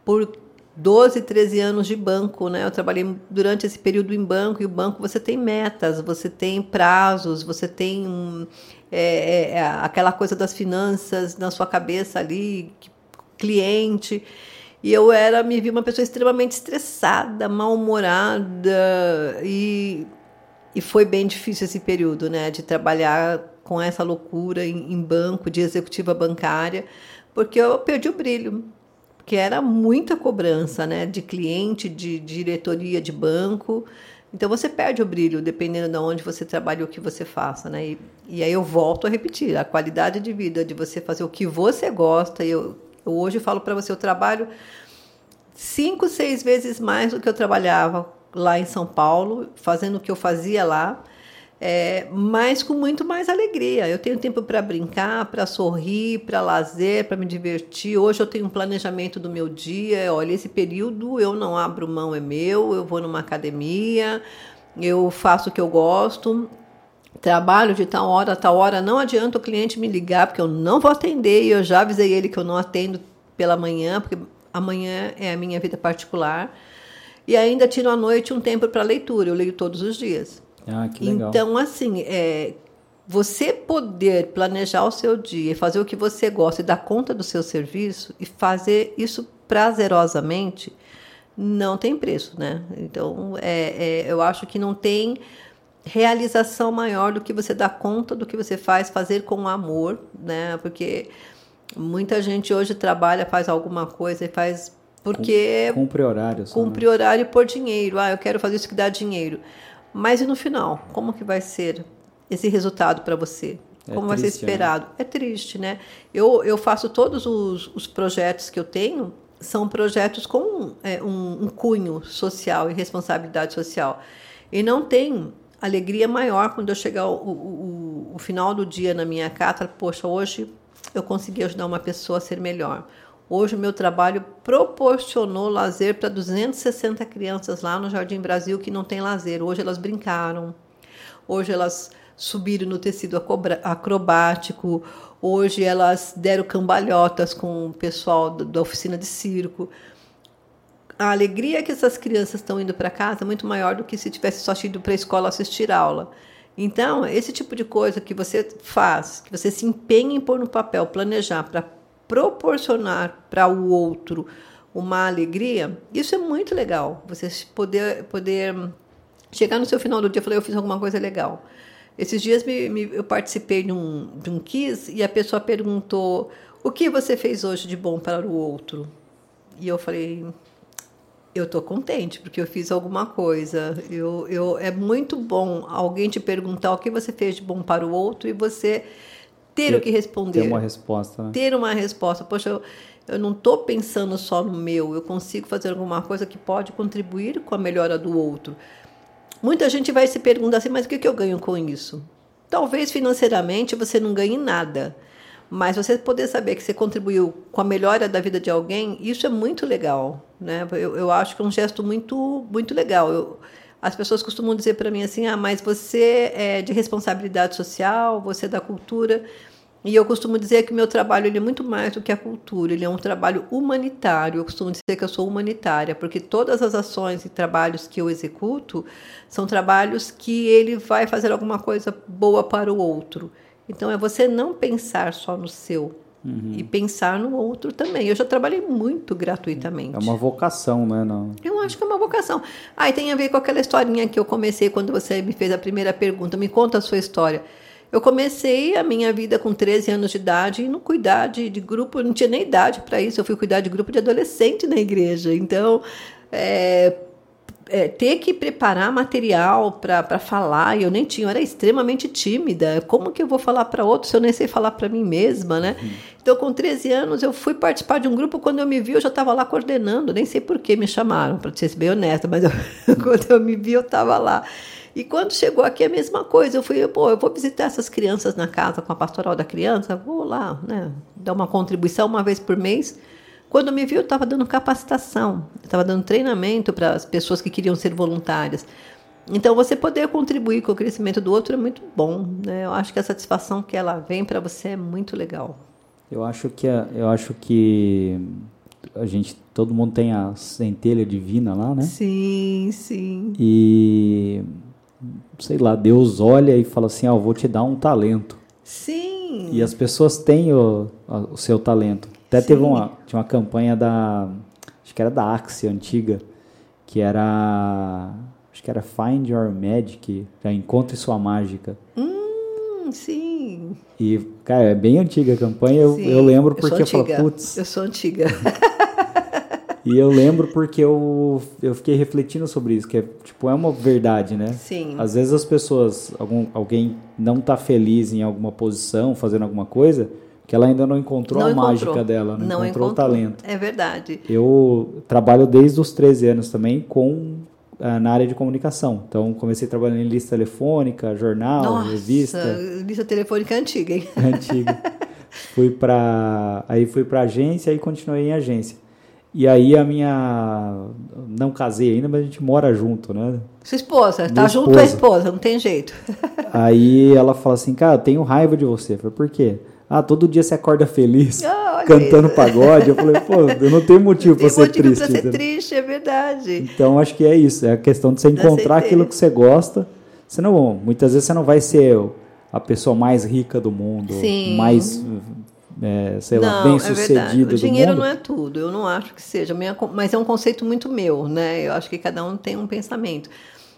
por 12, 13 anos de banco, né? Eu trabalhei durante esse período em banco e o banco você tem metas, você tem prazos, você tem um, é, é, é, aquela coisa das finanças na sua cabeça ali, cliente. E eu era, me vi uma pessoa extremamente estressada, mal-humorada e, e foi bem difícil esse período, né, de trabalhar com essa loucura em, em banco, de executiva bancária, porque eu perdi o brilho, porque era muita cobrança, né, de cliente, de diretoria de banco. Então você perde o brilho dependendo de onde você trabalha e o que você faça, né? E, e, aí eu volto a repetir, a qualidade de vida de você fazer o que você gosta. Eu, eu hoje falo para você, eu trabalho cinco, seis vezes mais do que eu trabalhava lá em São Paulo, fazendo o que eu fazia lá é, mas com muito mais alegria. Eu tenho tempo para brincar, para sorrir, para lazer, para me divertir. Hoje eu tenho um planejamento do meu dia. Olha, esse período eu não abro mão, é meu. Eu vou numa academia, eu faço o que eu gosto. Trabalho de tal hora a tal hora. Não adianta o cliente me ligar, porque eu não vou atender. E eu já avisei ele que eu não atendo pela manhã, porque amanhã é a minha vida particular. E ainda tiro à noite um tempo para leitura. Eu leio todos os dias. Ah, que legal. Então, assim, é, você poder planejar o seu dia, fazer o que você gosta e dar conta do seu serviço e fazer isso prazerosamente, não tem preço, né? Então, é, é, eu acho que não tem realização maior do que você dar conta do que você faz, fazer com amor, né? Porque muita gente hoje trabalha, faz alguma coisa e faz porque cumpre horário, só, cumpre né? horário por dinheiro. Ah, eu quero fazer isso que dá dinheiro. Mas e no final? Como que vai ser esse resultado para você? É como triste, vai ser né? esperado? Né? É triste, né? Eu, eu faço todos os, os projetos que eu tenho, são projetos com é, um, um, cunho social e responsabilidade social. E não tem alegria maior quando eu chegar o, o, o final do dia na minha casa, poxa, hoje eu consegui ajudar uma pessoa a ser melhor. Hoje o meu trabalho proporcionou lazer para 260 crianças lá no Jardim Brasil que não tem lazer. Hoje elas brincaram. Hoje elas subiram no tecido acrobático. Hoje elas deram cambalhotas com o pessoal da oficina de circo. a alegria que essas crianças estão indo para casa é muito maior do que se tivesse só ido para a escola assistir aula. Então, esse tipo de coisa que você faz, que você se empenha em pôr no papel, planejar para proporcionar para o outro uma alegria, isso é muito legal. Você poder, poder chegar no seu final do dia e falar, eu fiz alguma coisa legal. Esses dias me, me, eu participei de um, de um quiz e a pessoa perguntou o que você fez hoje de bom para o outro? E eu falei, eu estou contente porque eu fiz alguma coisa. Eu, eu, é muito bom alguém te perguntar o que você fez de bom para o outro e você ter, ter o que responder. Ter uma resposta. Né? Ter uma resposta. Poxa, eu, eu não estou pensando só no meu, eu consigo fazer alguma coisa que pode contribuir com a melhora do outro. Muita gente vai se perguntar assim, mas o que, que eu ganho com isso? Talvez financeiramente você não ganhe nada mas você poder saber que você contribuiu com a melhora da vida de alguém, isso é muito legal, né? Eu, eu acho que é um gesto muito, muito legal. Eu, as pessoas costumam dizer para mim assim: ah, mas você é de responsabilidade social, você é da cultura. E eu costumo dizer que o meu trabalho ele é muito mais do que a cultura, ele é um trabalho humanitário. Eu costumo dizer que eu sou humanitária, porque todas as ações e trabalhos que eu executo são trabalhos que ele vai fazer alguma coisa boa para o outro. Então é você não pensar só no seu uhum. e pensar no outro também. Eu já trabalhei muito gratuitamente. É uma vocação, né? Não. Eu acho que é uma vocação. Ah, e tem a ver com aquela historinha que eu comecei quando você me fez a primeira pergunta. Me conta a sua história. Eu comecei a minha vida com 13 anos de idade e não cuidar de, de grupo, não tinha nem idade para isso. Eu fui cuidar de grupo de adolescente na igreja. Então, é, é, ter que preparar material para falar, e eu nem tinha, eu era extremamente tímida. Como que eu vou falar para outro se eu nem sei falar para mim mesma, né? Uhum. Então, com 13 anos, eu fui participar de um grupo. Quando eu me vi, eu já estava lá coordenando. Nem sei por que me chamaram, para ser bem honesta, mas eu, quando eu me vi, eu estava lá. E quando chegou aqui, a mesma coisa. Eu fui, pô, eu vou visitar essas crianças na casa com a pastoral da criança, vou lá, né, dar uma contribuição uma vez por mês. Quando me viu, eu estava dando capacitação, estava dando treinamento para as pessoas que queriam ser voluntárias. Então, você poder contribuir com o crescimento do outro é muito bom. Né? Eu acho que a satisfação que ela vem para você é muito legal. Eu acho que a, eu acho que a gente todo mundo tem a centelha divina lá, né? Sim, sim. E sei lá, Deus olha e fala assim: "Ah, eu vou te dar um talento". Sim. E as pessoas têm o, o seu talento. Até Sim. teve uma, tinha uma campanha da. Acho que era da Axie antiga, que era. Acho que era Find Your Magic, já encontre sua mágica. Hum, sim. E, cara, é bem antiga a campanha, eu, eu lembro porque eu, eu falo, putz. Eu sou antiga. E eu lembro porque eu, eu fiquei refletindo sobre isso, que é, tipo, é uma verdade, né? Sim. Às vezes as pessoas, algum, alguém não está feliz em alguma posição, fazendo alguma coisa, que ela ainda não encontrou não a encontrou. mágica dela, não, não encontrou, encontrou, o talento. É verdade. Eu trabalho desde os 13 anos também com uh, na área de comunicação. Então comecei trabalhando em lista telefônica, jornal, Nossa, revista. Lista telefônica antiga, hein? Antiga. fui para aí fui para agência e continuei em agência. E aí a minha não casei ainda, mas a gente mora junto, né? Sua esposa, Minha tá esposa. junto a esposa, não tem jeito. aí ela fala assim, cara, eu tenho raiva de você. Eu falei, por quê? Ah, todo dia você acorda feliz, ah, cantando isso. pagode. Eu falei, pô, eu não tenho motivo para ser motivo triste. Pra ser triste, é verdade. Então acho que é isso, é a questão de você encontrar aquilo que você gosta. Você não, muitas vezes você não vai ser a pessoa mais rica do mundo, Sim. mais é, sei lá, bem sucedida. É o dinheiro não é tudo, eu não acho que seja, mas é um conceito muito meu, né? Eu acho que cada um tem um pensamento.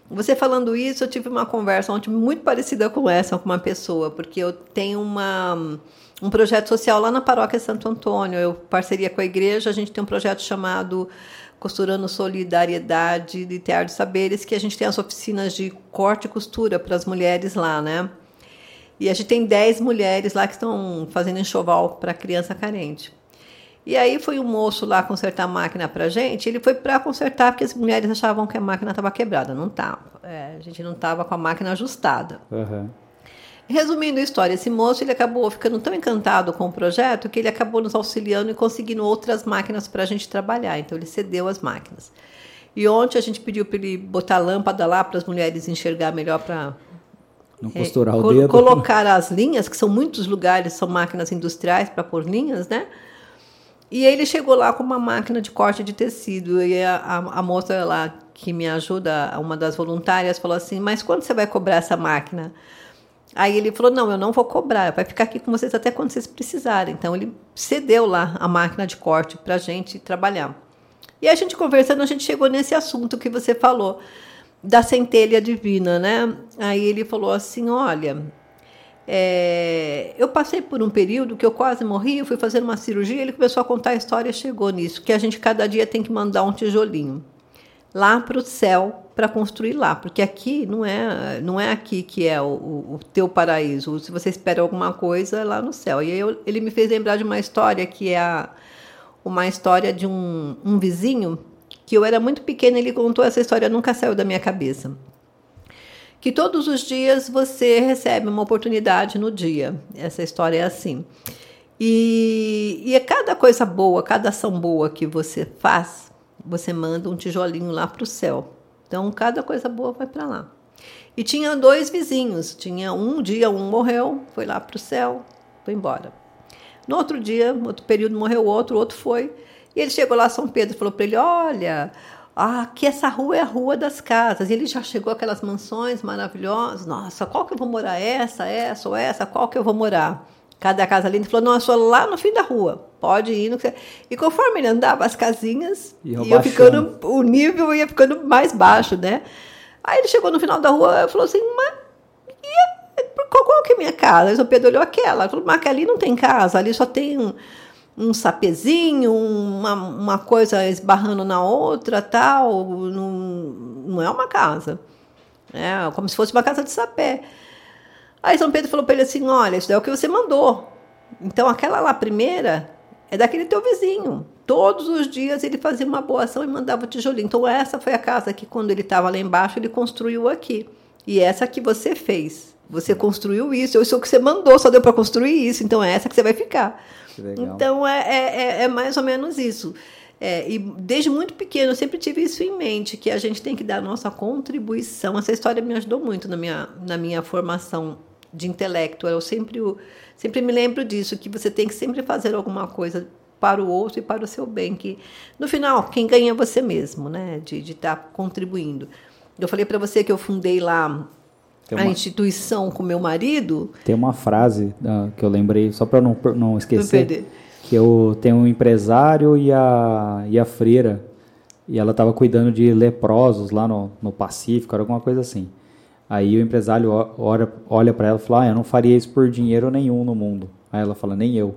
Você falando isso, eu tive uma conversa ontem muito parecida com essa com uma pessoa, porque eu tenho uma um projeto social lá na paróquia Santo Antônio. Eu parceria com a igreja, a gente tem um projeto chamado Costurando Solidariedade de Tear de Saberes, que a gente tem as oficinas de corte e costura para as mulheres lá, né? E a gente tem 10 mulheres lá que estão fazendo enxoval para criança carente. E aí foi um moço lá consertar a máquina para gente. Ele foi para consertar porque as mulheres achavam que a máquina estava quebrada. Não estava. É, a gente não estava com a máquina ajustada. Uhum. Resumindo a história, esse moço ele acabou ficando tão encantado com o projeto que ele acabou nos auxiliando e conseguindo outras máquinas para a gente trabalhar. Então ele cedeu as máquinas. E ontem a gente pediu para ele botar lâmpada lá para as mulheres enxergar melhor para não é, costurar é, o dedo. Colocar as linhas, que são muitos lugares, são máquinas industriais para pôr linhas, né? E ele chegou lá com uma máquina de corte de tecido. E a, a, a moça lá que me ajuda, uma das voluntárias, falou assim: Mas quando você vai cobrar essa máquina? Aí ele falou: Não, eu não vou cobrar, vai ficar aqui com vocês até quando vocês precisarem. Então ele cedeu lá a máquina de corte para a gente trabalhar. E a gente conversando, a gente chegou nesse assunto que você falou, da centelha divina, né? Aí ele falou assim: Olha, é, eu passei por um período que eu quase morri, eu fui fazer uma cirurgia, ele começou a contar a história e chegou nisso, que a gente cada dia tem que mandar um tijolinho lá para o céu para construir lá, porque aqui não é não é aqui que é o, o, teu paraíso. Se você espera alguma coisa, é lá no céu. E aí eu, ele me fez lembrar de uma história que é a, uma história de um, um vizinho que eu era muito pequena. Ele contou essa história, nunca saiu da minha cabeça que todos os dias você recebe uma oportunidade no dia. Essa história é assim. E, e a cada coisa boa, cada ação boa que você faz, você manda um tijolinho lá para o céu. Então, cada coisa boa vai para lá. E tinha dois vizinhos. Tinha um dia, um morreu, foi lá para o céu, foi embora. No outro dia, outro período morreu outro, outro foi. E ele chegou lá, São Pedro, falou para ele: Olha, ah, que essa rua é a rua das casas. E ele já chegou aquelas mansões maravilhosas. Nossa, qual que eu vou morar? Essa, essa ou essa? Qual que eu vou morar? Cada casa linda. Ele falou, não, eu sou lá no fim da rua. Pode ir. E conforme ele andava, as casinhas ia ficando, o nível ia ficando mais baixo, né? Aí ele chegou no final da rua e falou assim, mas qual, qual que é a minha casa? Aí o Pedro olhou aquela. Ele falou, mas ali não tem casa, ali só tem um um sapezinho, uma, uma coisa esbarrando na outra, tal, não, não é uma casa. É como se fosse uma casa de sapé. Aí São Pedro falou para ele assim: olha, isso é o que você mandou. Então aquela lá primeira é daquele teu vizinho. Todos os dias ele fazia uma boa ação e mandava o tijolinho. Então essa foi a casa que quando ele estava lá embaixo ele construiu aqui. E essa que você fez. Você construiu isso. Isso é o que você mandou, só deu para construir isso. Então é essa que você vai ficar. Então é, é, é, é, mais ou menos isso. É, e desde muito pequeno eu sempre tive isso em mente, que a gente tem que dar a nossa contribuição. Essa história me ajudou muito na minha, na minha formação de intelecto. Eu sempre, sempre me lembro disso, que você tem que sempre fazer alguma coisa para o outro e para o seu bem, que no final quem ganha é você mesmo, né? De estar tá contribuindo. Eu falei para você que eu fundei lá uma, a instituição com meu marido. Tem uma frase uh, que eu lembrei, só para não, não esquecer, que eu tenho um empresário e a, e a freira, e ela estava cuidando de leprosos lá no, no Pacífico, era alguma coisa assim. Aí o empresário olha, olha para ela e fala, ah, eu não faria isso por dinheiro nenhum no mundo. Aí ela fala, nem eu.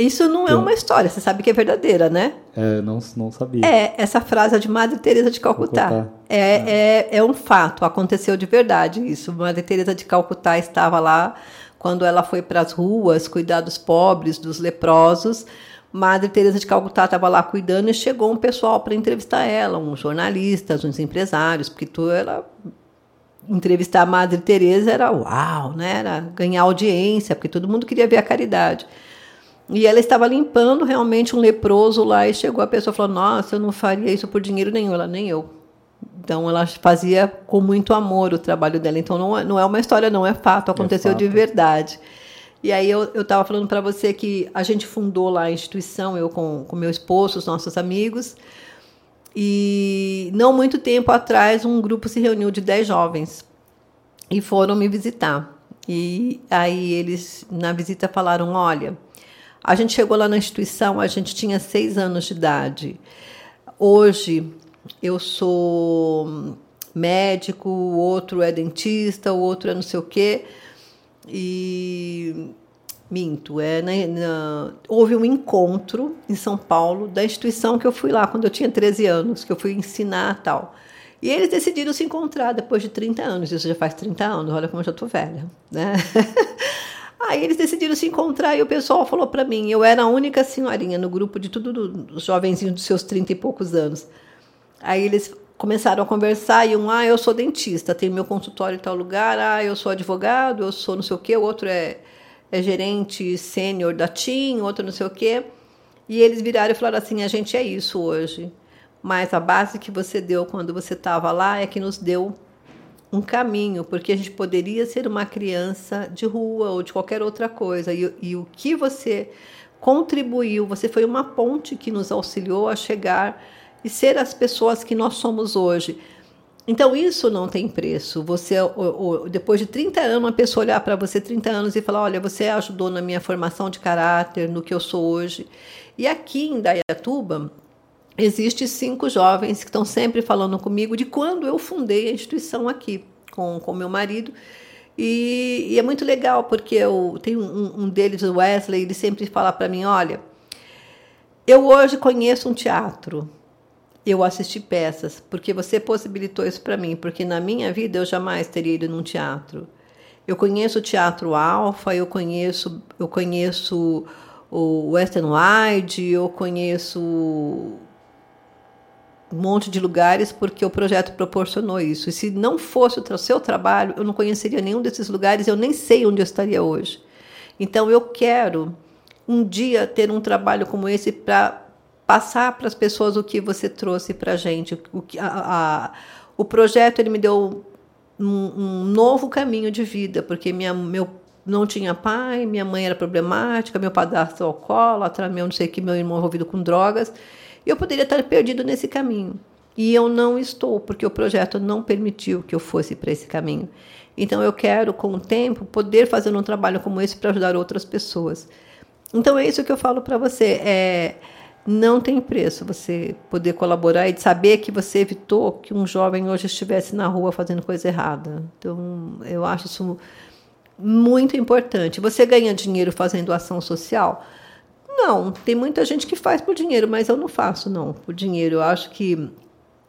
Isso não é então, é uma história, você sabe que é verdadeira, né? É, não, não sabia. É, essa frase é de Madre Teresa de Calcutá. Calcutá. É, é. É, é um fato, aconteceu de verdade isso. Madre Teresa de Calcutá estava lá quando ela foi para as ruas cuidar dos pobres, dos leprosos. Madre Teresa de Calcutá estava lá cuidando e chegou um pessoal para entrevistar ela, uns jornalistas, uns empresários, porque tu ela entrevistar a Madre Teresa era uau, né? Era ganhar audiência, porque todo mundo queria ver a caridade. E ela estava limpando realmente um leproso lá e chegou a pessoa e falou: Nossa, eu não faria isso por dinheiro nenhum. Ela, nem eu. Então ela fazia com muito amor o trabalho dela. Então não é, não é uma história, não é fato, aconteceu é fato. de verdade. E aí eu estava falando para você que a gente fundou lá a instituição, eu com, com meu esposo, os nossos amigos. E não muito tempo atrás um grupo se reuniu de 10 jovens e foram me visitar. E aí eles na visita falaram: olha a gente chegou lá na instituição, a gente tinha seis anos de idade. Hoje eu sou médico, o outro é dentista, o outro é não sei o quê. E minto, é na, na, houve um encontro em São Paulo da instituição que eu fui lá quando eu tinha 13 anos, que eu fui ensinar tal. E eles decidiram se encontrar depois de 30 anos. Isso já faz 30 anos, olha como eu já estou velha. Né? Aí eles decidiram se encontrar e o pessoal falou para mim, eu era a única senhorinha no grupo de tudo os jovenzinhos dos seus 30 e poucos anos. Aí eles começaram a conversar e um, ah, eu sou dentista, tenho meu consultório em tal lugar, ah, eu sou advogado, eu sou não sei o quê, o outro é, é gerente sênior da TIM, outro não sei o quê. E eles viraram e falaram assim, a gente é isso hoje, mas a base que você deu quando você estava lá é que nos deu um caminho, porque a gente poderia ser uma criança de rua ou de qualquer outra coisa. E, e o que você contribuiu, você foi uma ponte que nos auxiliou a chegar e ser as pessoas que nós somos hoje. Então, isso não tem preço. Você, depois de 30 anos, uma pessoa olhar para você 30 anos e falar: Olha, você ajudou na minha formação de caráter, no que eu sou hoje. E aqui em Dayatuba, existe cinco jovens que estão sempre falando comigo de quando eu fundei a instituição aqui com o meu marido. E, e, é muito legal, porque eu tenho um, um deles, o Wesley, ele sempre fala para mim: Olha, eu hoje conheço um teatro eu assisti peças, porque você possibilitou isso para mim, porque na minha vida eu jamais teria ido num teatro. Eu conheço o Teatro Alfa, eu conheço, eu conheço o Western Wide, eu conheço um monte de lugares porque o projeto proporcionou isso. E se não fosse o seu trabalho, eu não conheceria nenhum desses lugares, eu nem sei onde eu estaria hoje. Então eu quero um dia ter um trabalho como esse para passar para as pessoas o que você trouxe para a gente. O, a, a, o projeto ele me deu um, um, novo caminho de vida, porque minha, meu não tinha pai, minha mãe era problemática, meu padrasto alcoólatra, meu não sei que, meu irmão envolvido com drogas, eu poderia estar perdido nesse caminho. E eu não estou, porque o projeto não permitiu que eu fosse para esse caminho. Então eu quero, com o tempo, poder fazer um trabalho como esse para ajudar outras pessoas. Então é isso que eu falo para você. É, não tem preço você poder colaborar e saber que você evitou que um jovem hoje estivesse na rua fazendo coisa errada. Então, eu acho isso muito importante. Você ganha dinheiro fazendo ação social? Não, tem muita gente que faz por dinheiro, mas eu não faço não por dinheiro. Eu acho que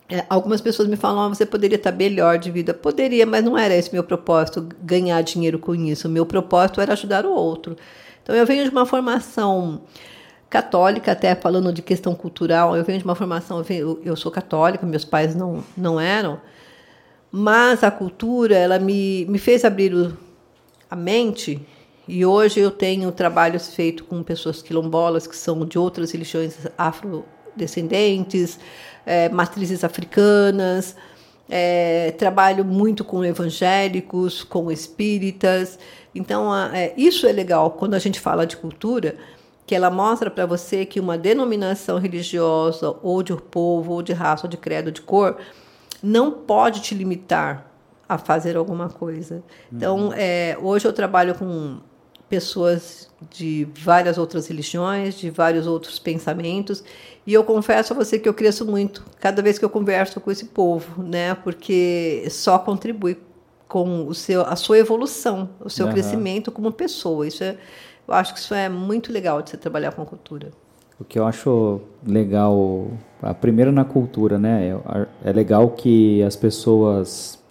é, algumas pessoas me falam, ah, você poderia estar melhor de vida. Poderia, mas não era esse meu propósito, ganhar dinheiro com isso. O meu propósito era ajudar o outro. Então eu venho de uma formação católica, até falando de questão cultural, eu venho de uma formação, eu, venho, eu sou católica, meus pais não, não eram, mas a cultura, ela me, me fez abrir o, a mente, e hoje eu tenho trabalhos feitos com pessoas quilombolas, que são de outras religiões afrodescendentes, é, matrizes africanas, é, trabalho muito com evangélicos, com espíritas. Então, é, isso é legal quando a gente fala de cultura, que ela mostra para você que uma denominação religiosa, ou de povo, ou de raça, ou de credo, ou de cor, não pode te limitar a fazer alguma coisa. Então, uhum. é, hoje eu trabalho com pessoas de várias outras religiões, de vários outros pensamentos, e eu confesso a você que eu cresço muito cada vez que eu converso com esse povo, né? Porque só contribui com o seu, a sua evolução, o seu uhum. crescimento como pessoa. Isso é eu acho que isso é muito legal de você trabalhar com cultura. O que eu acho legal, a primeiro na cultura, né? É, é legal que as pessoas.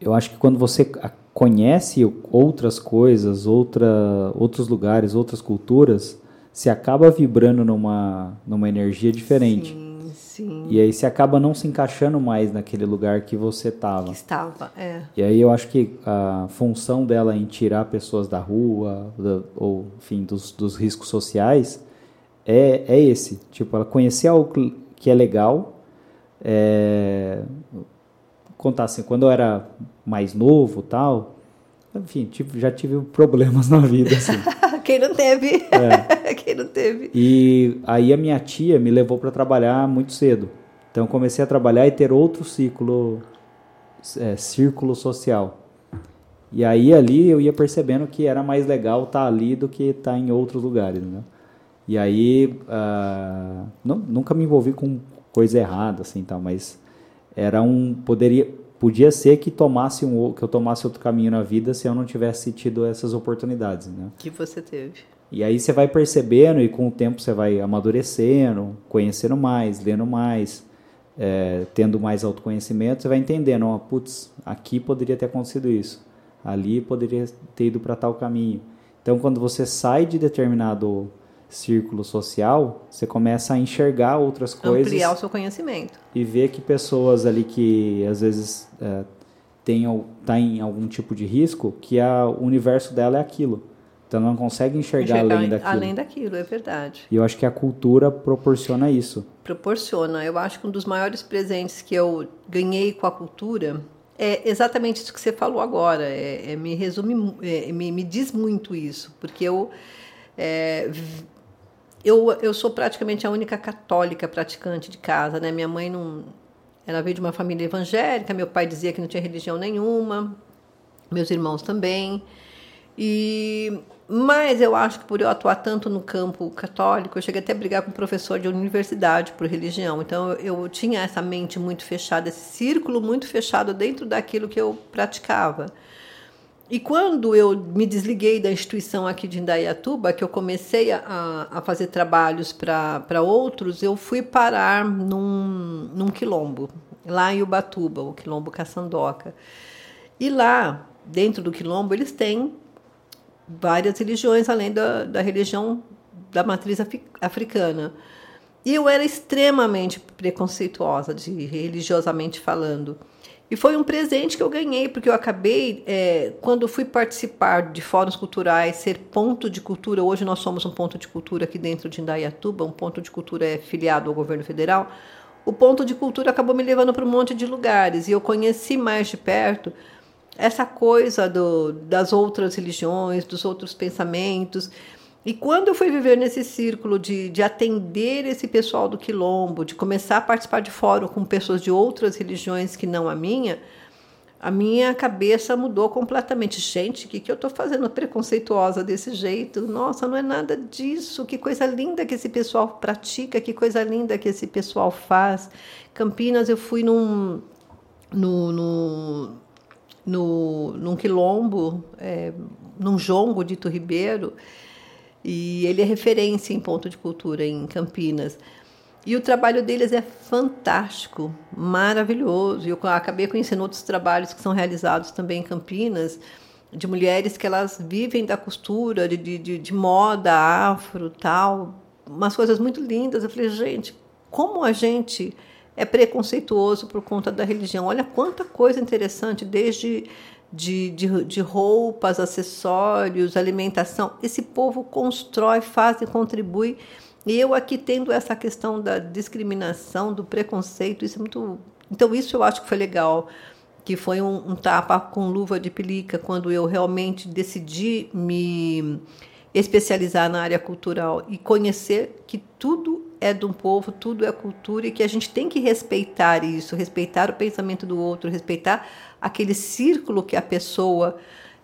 Eu acho que quando você conhece outras coisas, outra, outros lugares, outras culturas, se acaba vibrando numa, numa energia diferente. Sim. Sim. E aí você acaba não se encaixando mais naquele lugar que você estava. Estava, é. E aí eu acho que a função dela em tirar pessoas da rua, da, ou enfim, dos, dos riscos sociais, é, é esse. Tipo, ela conhecer algo que é legal. É, contar assim, quando eu era mais novo tal, enfim, já tive problemas na vida, assim. Quem não teve? É. Quem não teve? E aí a minha tia me levou para trabalhar muito cedo. Então comecei a trabalhar e ter outro ciclo, é, círculo social. E aí ali eu ia percebendo que era mais legal estar tá ali do que estar tá em outros lugares, né? E aí uh, não, nunca me envolvi com coisa errada assim, tá? Mas era um poderia podia ser que tomasse um que eu tomasse outro caminho na vida se eu não tivesse tido essas oportunidades, né? Que você teve. E aí você vai percebendo e com o tempo você vai amadurecendo, conhecendo mais, lendo mais, é, tendo mais autoconhecimento, você vai entendendo, ó, putz, aqui poderia ter acontecido isso, ali poderia ter ido para tal caminho. Então, quando você sai de determinado círculo social, você começa a enxergar outras coisas. Ampliar o seu conhecimento. E ver que pessoas ali que às vezes é, tem, tá em algum tipo de risco, que a, o universo dela é aquilo. Então não consegue enxergar, enxergar além daquilo. Além daquilo, é verdade. E eu acho que a cultura proporciona isso. Proporciona. Eu acho que um dos maiores presentes que eu ganhei com a cultura é exatamente isso que você falou agora. É, é me resume, é, me, me diz muito isso, porque eu É, eu, eu sou praticamente a única católica praticante de casa, né? Minha mãe não. Ela veio de uma família evangélica, meu pai dizia que não tinha religião nenhuma, meus irmãos também. E mas eu acho que por eu atuar tanto no campo católico, eu cheguei até a brigar com um professor de universidade por religião. Então eu, eu tinha essa mente muito fechada, esse círculo muito fechado dentro daquilo que eu praticava. E quando eu me desliguei da instituição aqui de Indaiatuba, que eu comecei a, a fazer trabalhos para outros, eu fui parar num, num quilombo, lá em Ubatuba, o quilombo Caçandoca. E lá, dentro do quilombo, eles têm várias religiões, além da, da religião da matriz africana. E eu era extremamente preconceituosa, de religiosamente falando. E foi um presente que eu ganhei, porque eu acabei, é, quando fui participar de fóruns culturais, ser ponto de cultura. Hoje nós somos um ponto de cultura aqui dentro de Indaiatuba, um ponto de cultura é filiado ao governo federal. O ponto de cultura acabou me levando para um monte de lugares e eu conheci mais de perto essa coisa do, das outras religiões, dos outros pensamentos. E quando eu fui viver nesse círculo de, de atender esse pessoal do quilombo, de começar a participar de fórum com pessoas de outras religiões que não a minha, a minha cabeça mudou completamente. Gente, o que, que eu estou fazendo preconceituosa desse jeito? Nossa, não é nada disso. Que coisa linda que esse pessoal pratica, que coisa linda que esse pessoal faz. Campinas, eu fui num, no, no, no, num quilombo, é, num jongo dito Ribeiro, e ele é referência em ponto de cultura em Campinas. E o trabalho deles é fantástico, maravilhoso. Eu acabei conhecendo outros trabalhos que são realizados também em Campinas, de mulheres que elas vivem da costura, de, de, de moda afro, tal, umas coisas muito lindas. Eu falei, gente, como a gente é preconceituoso por conta da religião. Olha quanta coisa interessante, desde de, de, de, roupas, acessórios, alimentação. Esse povo constrói, faz e contribui. E eu aqui tendo essa questão da discriminação, do preconceito, isso é muito. Então, isso eu acho que foi legal, que foi um, um tapa com luva de pelica, quando eu realmente decidi me especializar na área cultural e conhecer que tudo é de um povo, tudo é cultura e que a gente tem que respeitar isso, respeitar o pensamento do outro, respeitar aquele círculo que a pessoa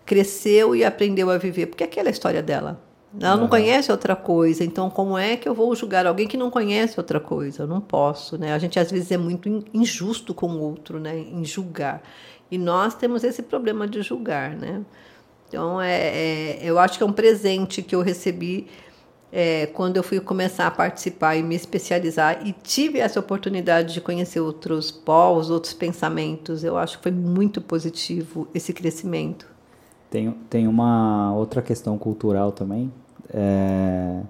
cresceu e aprendeu a viver, porque aquela é a história dela. Ela não conhece outra coisa, então como é que eu vou julgar alguém que não conhece outra coisa? Eu não posso, né? A gente às vezes é muito injusto com o outro, né? Em julgar. E nós temos esse problema de julgar, né? Então, é, é eu acho que é um presente que eu recebi é, quando eu fui começar a participar e me especializar e tive essa oportunidade de conhecer outros povos, outros pensamentos, eu acho que foi muito positivo esse crescimento. Tem, tem uma outra questão cultural também. É,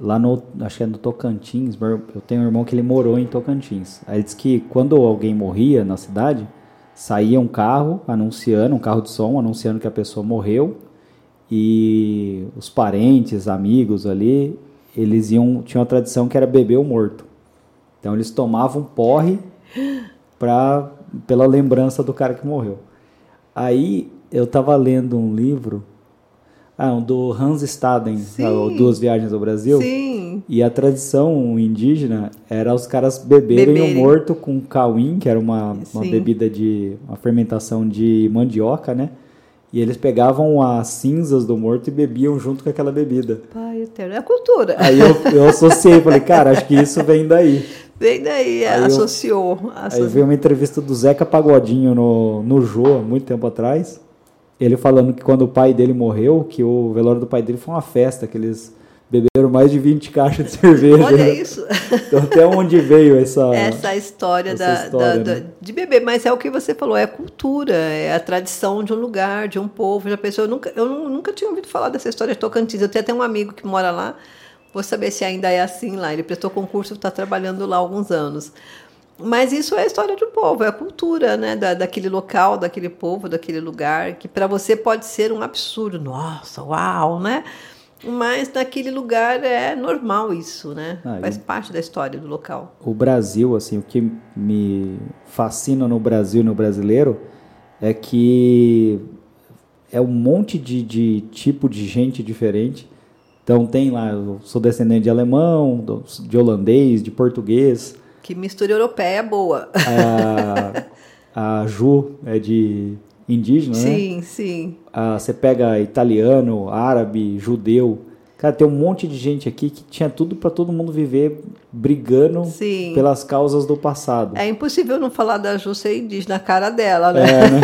lá no, acho que é no Tocantins, eu tenho um irmão que ele morou em Tocantins. Aí ele disse que quando alguém morria na cidade, saía um carro anunciando, um carro de som anunciando que a pessoa morreu e os parentes, amigos ali, eles iam tinha uma tradição que era beber o morto. Então eles tomavam porre para pela lembrança do cara que morreu. Aí eu estava lendo um livro ah, um do Hans Staden, Duas Viagens ao Brasil. Sim. E a tradição indígena era os caras beberem, beberem. o morto com cauim, que era uma, uma bebida de. uma fermentação de mandioca, né? E eles pegavam as cinzas do morto e bebiam junto com aquela bebida. Pai eterno, é a cultura. Aí eu, eu associei, falei, cara, acho que isso vem daí. Vem daí, aí associou, eu. Aí veio uma entrevista do Zeca Pagodinho no, no Jô, muito tempo atrás. Ele falando que quando o pai dele morreu, que o velório do pai dele foi uma festa, que eles beberam mais de 20 caixas de cerveja. Olha isso. Então, até onde veio essa essa história, essa da, história da, né? da, de beber, mas é o que você falou, é cultura, é a tradição de um lugar, de um povo. Já pensou, eu nunca, eu nunca tinha ouvido falar dessa história de Tocantins. Eu tenho até um amigo que mora lá. Vou saber se ainda é assim lá. Ele prestou concurso, está trabalhando lá há alguns anos. Mas isso é a história do povo, é a cultura né, da, daquele local, daquele povo, daquele lugar, que para você pode ser um absurdo. Nossa, uau, né? Mas naquele lugar é normal isso, né? Ah, Faz parte da história do local. O Brasil, assim, o que me fascina no Brasil e no brasileiro é que é um monte de, de tipo de gente diferente Então tem lá, eu sou descendente de alemão, de holandês, de português. Que mistura europeia boa. A, a Ju é de indígena, sim, né? Sim, sim. Você pega italiano, árabe, judeu. Cara, tem um monte de gente aqui que tinha tudo para todo mundo viver brigando Sim. pelas causas do passado. É impossível não falar da Ju ser indígena na cara dela, né? É, né?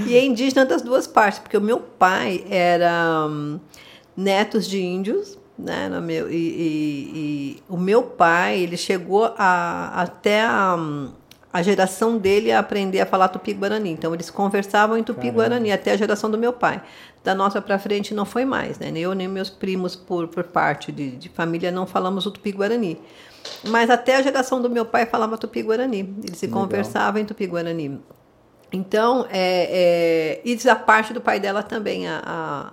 e é indígena das duas partes, porque o meu pai era um, netos de índios, né? No meu, e, e, e, o meu pai, ele chegou a, até a, a geração dele a aprender a falar tupi-guarani. Então, eles conversavam em tupi-guarani até a geração do meu pai. Da nossa para frente não foi mais, né? Nem eu nem meus primos, por, por parte de, de família, não falamos o tupi-guarani. Mas até a geração do meu pai falava tupi-guarani. Eles se Legal. conversavam em tupi-guarani. Então, é, é, e a parte do pai dela também, a, a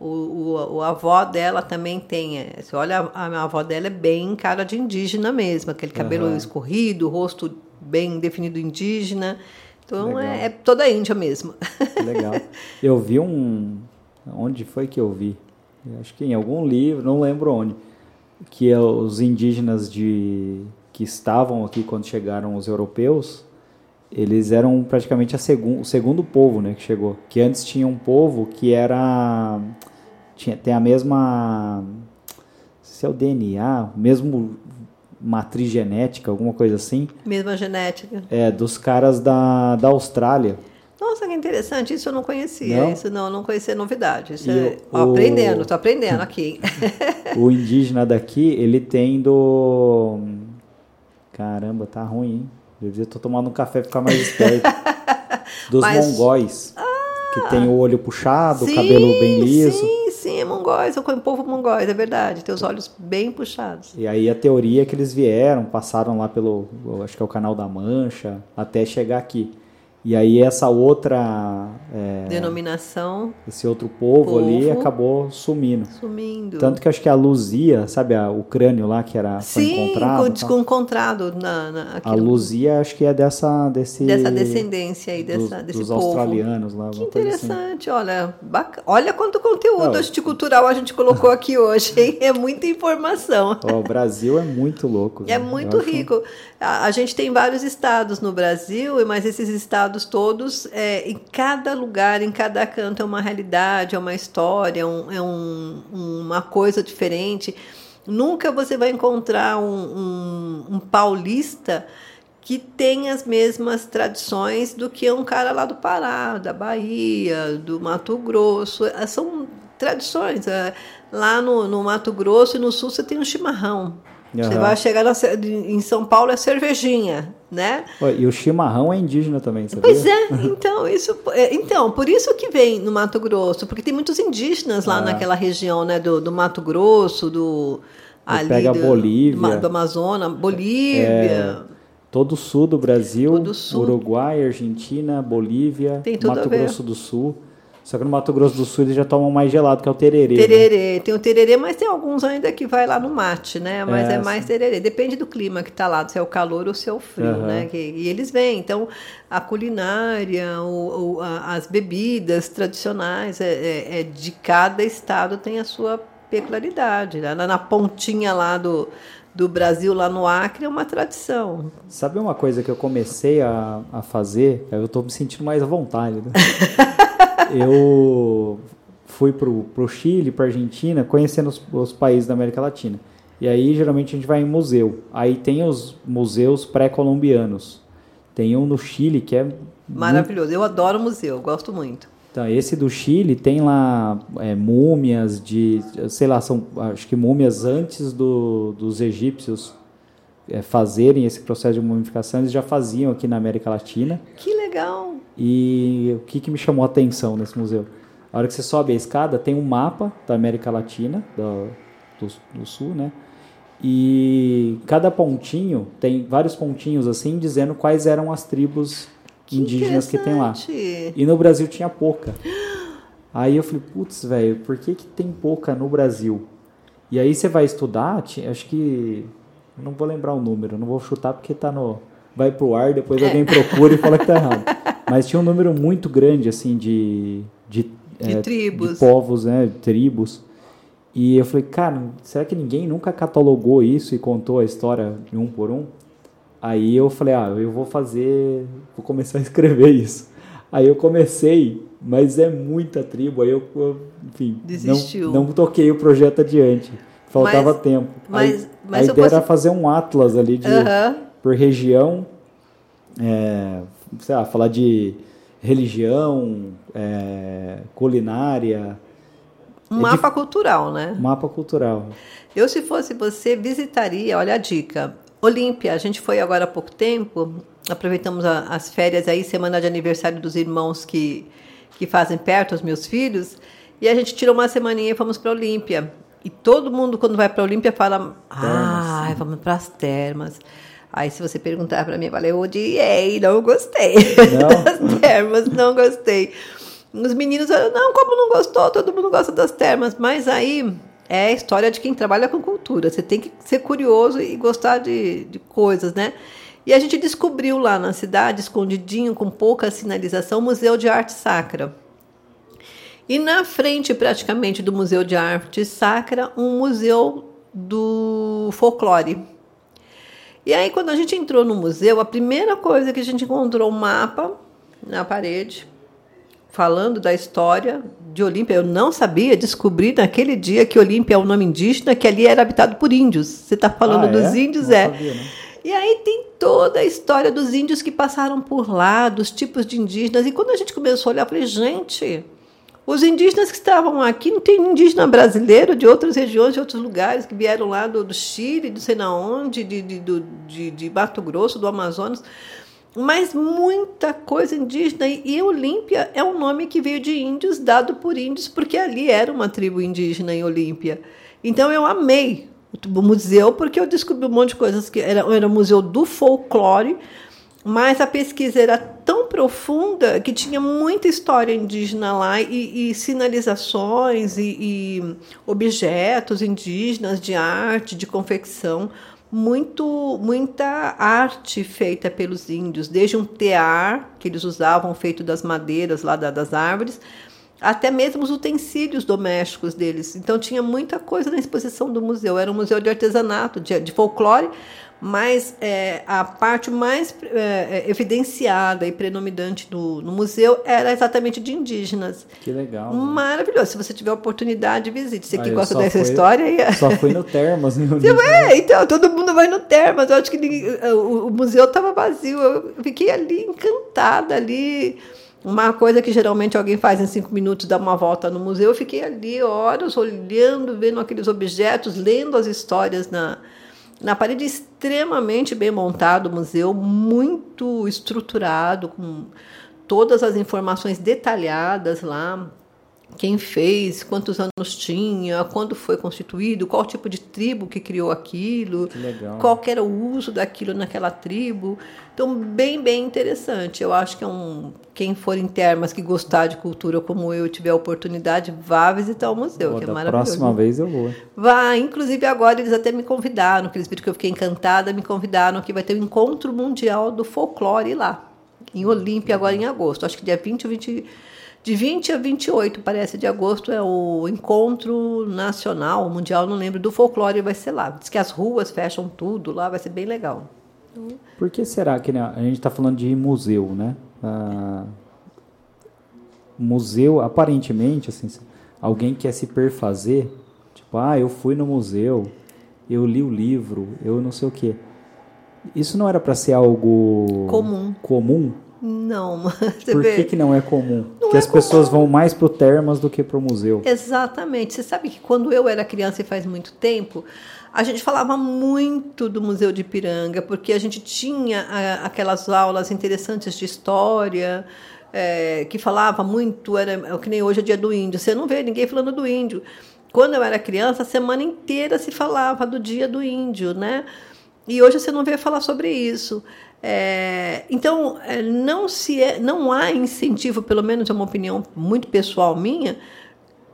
o, o, o, avó dela também tem. É, você olha, a, a avó dela é bem cara de indígena mesmo, aquele cabelo uhum. escorrido, rosto bem definido indígena. Então é, é, toda a Índia mesmo. Legal. Eu vi um. Onde foi que eu vi? acho que em algum livro, não lembro onde. Que é os indígenas de que estavam aqui quando chegaram os europeus, eles eram praticamente a segun, o segundo povo né, que chegou. Que antes tinha um povo que era. Tinha, tem a mesma. Se é o DNA, mesmo matriz genética, alguma coisa assim. Mesma genética. É, dos caras da, da Austrália. Nossa, que interessante, isso eu não conhecia. Não? Isso não, não conhecia novidade. Isso é, o, aprendendo, estou aprendendo aqui. o indígena daqui, ele tem do. Caramba, tá ruim, hein? Eu devia estar tomando um café para ficar mais esperto. Dos Mas... mongóis. Ah, que tem o olho puxado, sim, o cabelo bem liso. Sim, é mongóis, o povo mongóis, é verdade, tem os olhos bem puxados. E aí a teoria é que eles vieram, passaram lá pelo, acho que é o Canal da Mancha, até chegar aqui. E aí essa outra é, denominação, esse outro povo, povo, ali acabou sumindo. Sumindo. Tanto que acho que a Luzia, sabe a, o crânio lá que era Sim, foi encontrado, Sim, encontrado na, na a Luzia acho que é dessa desse dessa descendência aí dessa dos, desse dos povo. australianos lá. Que assim. interessante, assim. olha, bacana. olha quanto conteúdo cultural a gente colocou aqui hoje, hein? É muita informação. Ó, o Brasil é muito louco. É né? muito rico. A, a gente tem vários estados no Brasil, mas esses estados todos, é, em cada lugar, em cada canto é uma realidade, é uma história, é um, é um, uma coisa diferente. Nunca você vai encontrar um, um, um paulista que tem as mesmas tradições do que um cara lá do Pará, da Bahia, do Mato Grosso. É, são tradições. É, lá no, no Mato Grosso e no Sul você tem um chimarrão. Uhum. Você vai chegar na, em São Paulo é cervejinha, né? E o chimarrão é indígena também, sabia? Pois é, então, isso, é, então, por isso que vem no Mato Grosso, porque tem muitos indígenas lá ah. naquela região, né, do, do Mato Grosso, do ali pega do, Bolívia, do, do Amazonas, Bolívia. É, todo o sul do Brasil, sul. Uruguai, Argentina, Bolívia, Mato Grosso do Sul. Só que no Mato Grosso do Sul eles já tomam mais gelado, que é o tererê. Né? Tererê, né? tem o tererê, mas tem alguns ainda que vai lá no mate, né? Mas é, é mais tererê. Depende do clima que tá lá, se é o calor ou se é o frio, uhum. né? e eles vêm. Então, a culinária, o, o, a, as bebidas tradicionais é, é, é, de cada estado tem a sua peculiaridade. Né? Na, na pontinha lá do, do Brasil, lá no Acre, é uma tradição. Sabe uma coisa que eu comecei a, a fazer? Eu estou me sentindo mais à vontade, né? eu fui pro, pro Chile, pra Argentina, conhecendo os, os, países da América Latina. E aí, geralmente, a gente vai em museu. Aí tem os museus pré-colombianos. Tem um no Chile que é... Maravilhoso. Muito... Eu adoro museu, gosto muito. Então, esse do Chile tem lá é, múmias de... Sei lá, são acho que múmias antes do, dos egípcios fazerem esse processo de mumificação. Eles já faziam aqui na América Latina. Que legal! E o que, que me chamou a atenção nesse museu? A hora que você sobe a escada, tem um mapa da América Latina, do, do, do Sul, né? E cada pontinho, tem vários pontinhos assim, dizendo quais eram as tribos que indígenas que tem lá. E no Brasil tinha pouca. Aí eu falei, putz, velho, por que, que tem pouca no Brasil? E aí você vai estudar, acho que. Não vou lembrar o número, não vou chutar porque tá no. Vai pro ar, depois é. alguém procura e fala que tá errado. Mas tinha um número muito grande, assim, de, de, de é, tribos. De povos, né? Tribos. E eu falei, cara, será que ninguém nunca catalogou isso e contou a história de um por um? Aí eu falei, ah, eu vou fazer, vou começar a escrever isso. Aí eu comecei, mas é muita tribo, aí eu, enfim, Desistiu. Não, não toquei o projeto adiante. Faltava mas, tempo. Mas, mas a ideia posso... era fazer um atlas ali de, por região, é, sei lá, falar de religião, é, culinária. Um é mapa de... cultural, né? Mapa cultural. Eu, se fosse você, visitaria, olha a dica, Olímpia. A gente foi agora há pouco tempo, aproveitamos a, as férias aí, semana de aniversário dos irmãos que, que fazem perto, os meus filhos, e a gente tirou uma semaninha e fomos para Olímpia. E todo mundo, quando vai para Olímpia, fala: Ah, vamos para as termas. Aí, se você perguntar para mim, eu falei: Eu odiei, não gostei não. das termas, não gostei. Os meninos, não, como não gostou? Todo mundo gosta das termas. Mas aí é a história de quem trabalha com cultura. Você tem que ser curioso e gostar de, de coisas, né? E a gente descobriu lá na cidade, escondidinho, com pouca sinalização, o Museu de Arte Sacra. E na frente, praticamente, do Museu de Arte Sacra, um museu do folclore. E aí, quando a gente entrou no museu, a primeira coisa que a gente encontrou um mapa na parede, falando da história de Olímpia. Eu não sabia, descobri naquele dia que Olímpia é um nome indígena, que ali era habitado por índios. Você está falando ah, dos é? índios, não é. Sabia, né? E aí tem toda a história dos índios que passaram por lá, dos tipos de indígenas. E quando a gente começou a olhar, eu falei, gente, os indígenas que estavam aqui, não tem indígena brasileiro de outras regiões, de outros lugares, que vieram lá do, do Chile, de sei na onde, de, de, de, de, de Mato Grosso, do Amazonas, mas muita coisa indígena. E Olímpia é um nome que veio de índios, dado por índios, porque ali era uma tribo indígena em Olímpia. Então eu amei o museu, porque eu descobri um monte de coisas que era, era um museu do folclore, mas a pesquisa era tão profunda que tinha muita história indígena lá e, e sinalizações e, e, objetos indígenas de arte, de confecção, muito muita arte feita pelos índios, desde um tear que eles usavam feito das madeiras lá das árvores, até mesmo os utensílios domésticos deles. Então tinha muita coisa na exposição do museu. Era um museu de artesanato, de, de folclore, mas é, a parte mais é, é evidenciada e predominante no, no, museu era exatamente de indígenas. Que legal. Né? Maravilhoso. Se você tiver oportunidade, visite. Você que gosta dessa foi, história. Aí... Só foi no Termas. No é, então, todo mundo vai no Termas. Eu acho que o, o museu estava vazio. Eu fiquei ali encantada ali uma coisa que geralmente alguém faz em cinco minutos, dá uma volta no museu. Eu fiquei ali horas olhando, vendo aqueles objetos, lendo as histórias na, na parede, extremamente bem montado o museu, muito estruturado, com todas as informações detalhadas lá quem fez, quantos anos tinha, quando foi constituído, qual tipo de tribo que criou aquilo, que qual era o uso daquilo naquela tribo. Então, bem, bem interessante. Eu acho que é um. Quem for em termas que gostar de cultura como eu tiver a oportunidade, vá visitar o museu, Pô, que é maravilhoso. próxima vez eu vou. Vá, inclusive agora eles até me convidaram, aqueles vídeos que eu fiquei encantada, me convidaram que vai ter o um encontro mundial do folclore lá, em Olímpia, agora em agosto. Acho que dia 20 ou 20 de 20 a 28, parece, de agosto é o encontro nacional, mundial, não lembro, do folclore vai ser lá. Diz que as ruas fecham tudo lá, vai ser bem legal. Por que será que né, a gente está falando de museu, né? Ah, museu, aparentemente, assim, alguém quer se perfazer, tipo, ah, eu fui no museu, eu li o livro, eu não sei o quê. Isso não era para ser algo comum. comum não. Por que, que não é comum? Não que é as comum. pessoas vão mais para o Termas do que para o museu. Exatamente. Você sabe que quando eu era criança e faz muito tempo, a gente falava muito do Museu de Ipiranga, porque a gente tinha aquelas aulas interessantes de história, é, que falava muito, era é que nem hoje é dia do índio. Você não vê ninguém falando do índio. Quando eu era criança, a semana inteira se falava do dia do índio, né? E hoje você não vê falar sobre isso. É, então, é, não, se é, não há incentivo, pelo menos é uma opinião muito pessoal minha,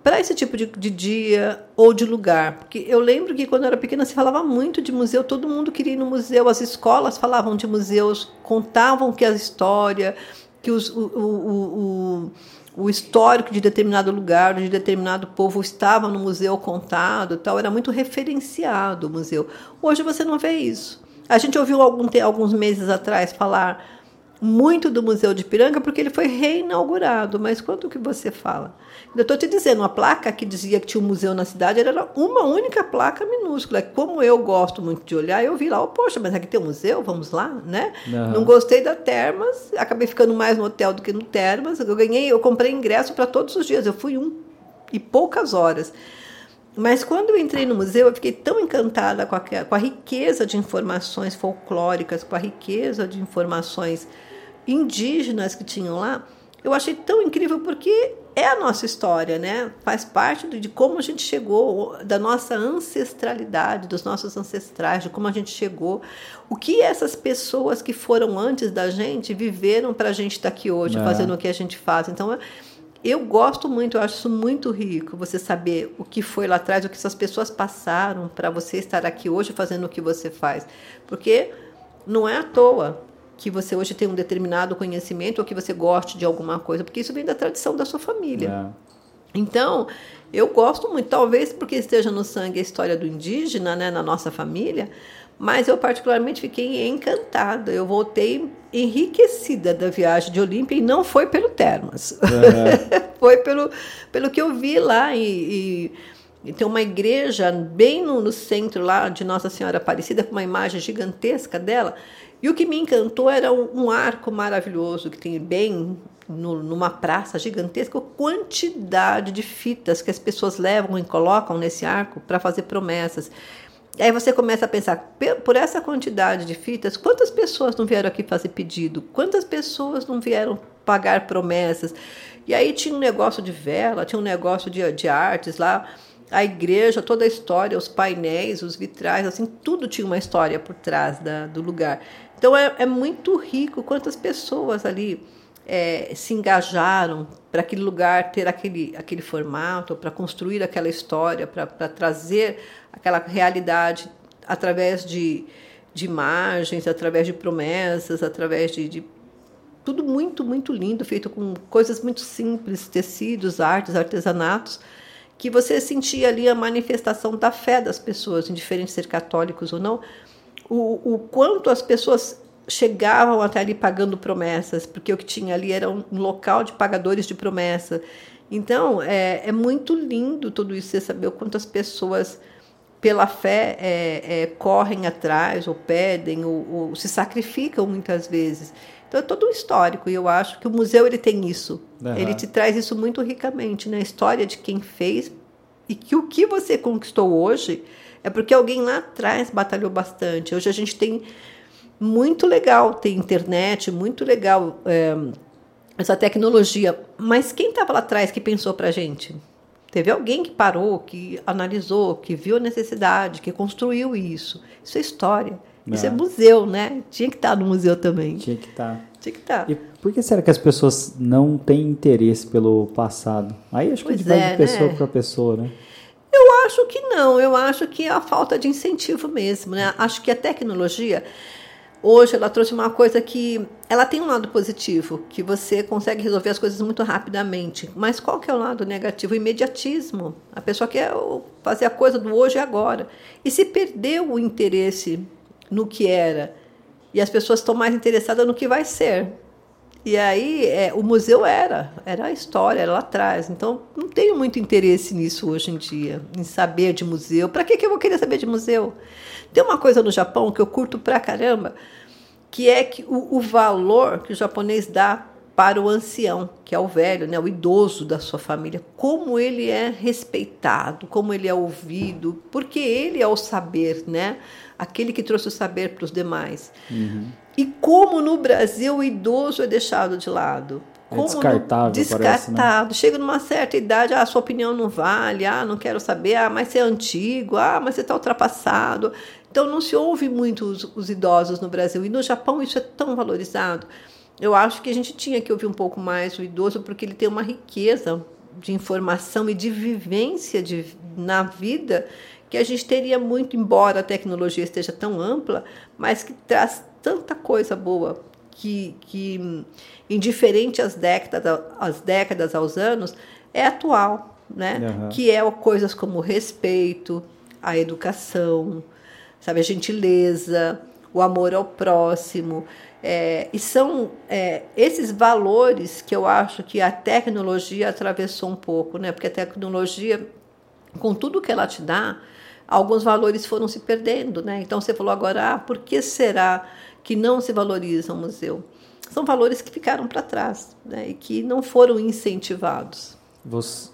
para esse tipo de, de, dia ou de lugar. Porque eu lembro que quando eu era pequena se falava muito de museu, todo mundo queria ir no museu, as escolas falavam de museus, contavam que a história, que os, o, o, o, o histórico de determinado lugar, de determinado povo estava no museu contado, tal, era muito referenciado o museu. Hoje você não vê isso. A gente ouviu algum, alguns meses atrás falar muito do Museu de Piranga porque ele foi reinaugurado, mas quanto que você fala? Eu estou te dizendo, uma placa que dizia que tinha um museu na cidade era uma única placa minúscula. Como eu gosto muito de olhar, eu vi lá, oh, poxa, mas aqui tem um museu, vamos lá, né? Uhum. Não gostei da Termas, acabei ficando mais no hotel do que no Termas. Eu ganhei, eu comprei ingresso para todos os dias, eu fui um e poucas horas. Mas quando eu entrei no museu, eu fiquei tão encantada com a, com a riqueza de informações folclóricas, com a riqueza de informações indígenas que tinham lá, eu achei tão incrível porque é a nossa história, né? Faz parte de como a gente chegou, da nossa ancestralidade, dos nossos ancestrais, de como a gente chegou, o que essas pessoas que foram antes da gente viveram para a gente estar aqui hoje, é. fazendo o que a gente faz. Então, eu gosto muito, eu acho isso muito rico, você saber o que foi lá atrás, o que essas pessoas passaram para você estar aqui hoje fazendo o que você faz, porque não é à toa que você hoje tem um determinado conhecimento ou que você goste de alguma coisa, porque isso vem da tradição da sua família. É. Então, eu gosto muito, talvez porque esteja no sangue a história do indígena, né, na nossa família, mas eu particularmente fiquei encantada. Eu voltei enriquecida da viagem de Olímpia e não foi pelo Termas. Uhum. foi pelo, pelo que eu vi lá e, e e tem uma igreja bem no, no, centro lá de Nossa Senhora Aparecida, com uma imagem gigantesca dela. E o que me encantou era um, um arco maravilhoso que tem bem no, numa praça gigantesca, a quantidade de fitas que as pessoas levam e colocam nesse arco para fazer promessas. Aí você começa a pensar, por essa quantidade de fitas, quantas pessoas não vieram aqui fazer pedido? Quantas pessoas não vieram pagar promessas? E aí tinha um negócio de vela, tinha um negócio de, de artes lá a igreja, toda a história, os painéis, os vitrais, assim, tudo tinha uma história por trás da, do lugar. Então é, é muito rico quantas pessoas ali é, se engajaram para aquele lugar ter aquele, aquele formato, para construir aquela história, para trazer aquela realidade através de, de imagens, através de promessas, através de, de tudo muito, muito lindo, feito com coisas muito simples, tecidos, artes, artesanatos que você sentia ali a manifestação da fé das pessoas, indiferente ser católicos ou não, o, o quanto as pessoas chegavam até ali pagando promessas, porque o que tinha ali era um local de pagadores de promessa. Então, é, é muito lindo tudo isso, você saber o quanto as pessoas, pela fé, é, é, correm atrás, ou pedem, ou, ou se sacrificam muitas vezes. Então é todo um histórico e eu acho que o museu ele tem isso. Uhum. Ele te traz isso muito ricamente, né? A história de quem fez e que o que você conquistou hoje é porque alguém lá atrás batalhou bastante. Hoje a gente tem muito legal, tem internet, muito legal é, essa tecnologia. Mas quem estava lá atrás que pensou para a gente? Teve alguém que parou, que analisou, que viu a necessidade, que construiu isso. Isso é história. Isso é. é museu, né? Tinha que estar no museu também. Tinha que estar. Tinha que estar. E por que será que as pessoas não têm interesse pelo passado? Aí acho pois que vai é, de pessoa né? para pessoa, né? Eu acho que não. Eu acho que é a falta de incentivo mesmo, né? Acho que a tecnologia hoje ela trouxe uma coisa que ela tem um lado positivo, que você consegue resolver as coisas muito rapidamente. Mas qual que é o lado negativo? O imediatismo. A pessoa quer fazer a coisa do hoje e agora. E se perdeu o interesse no que era. E as pessoas estão mais interessadas no que vai ser. E aí, é, o museu era, era a história, era lá atrás. Então, não tenho muito interesse nisso hoje em dia, em saber de museu. Para que, que eu vou querer saber de museu? Tem uma coisa no Japão que eu curto pra caramba, que é que o, o valor que o japonês dá para o ancião, que é o velho, né, o idoso da sua família, como ele é respeitado, como ele é ouvido, porque ele é o saber, né? Aquele que trouxe o saber para os demais. Uhum. E como no Brasil o idoso é deixado de lado. É como é descartável, no, descartado. Parece, né? Chega numa certa idade, ah, a sua opinião não vale, ah, não quero saber, ah, mas você é antigo, ah, mas você está ultrapassado. Então não se ouve muito os, os idosos no Brasil. E no Japão isso é tão valorizado eu acho que a gente tinha que ouvir um pouco mais o idoso, porque ele tem uma riqueza de informação e de vivência de, na vida que a gente teria muito, embora a tecnologia esteja tão ampla, mas que traz tanta coisa boa que, que indiferente às décadas, às décadas, aos anos, é atual, né? Uhum. Que é coisas como o respeito, a educação, sabe, a gentileza, o amor ao próximo. É, e são é, esses valores que eu acho que a tecnologia atravessou um pouco, né? Porque a tecnologia, com tudo que ela te dá, alguns valores foram se perdendo, né? Então você falou agora, ah, por que será que não se valoriza o museu? São valores que ficaram para trás, né? E que não foram incentivados.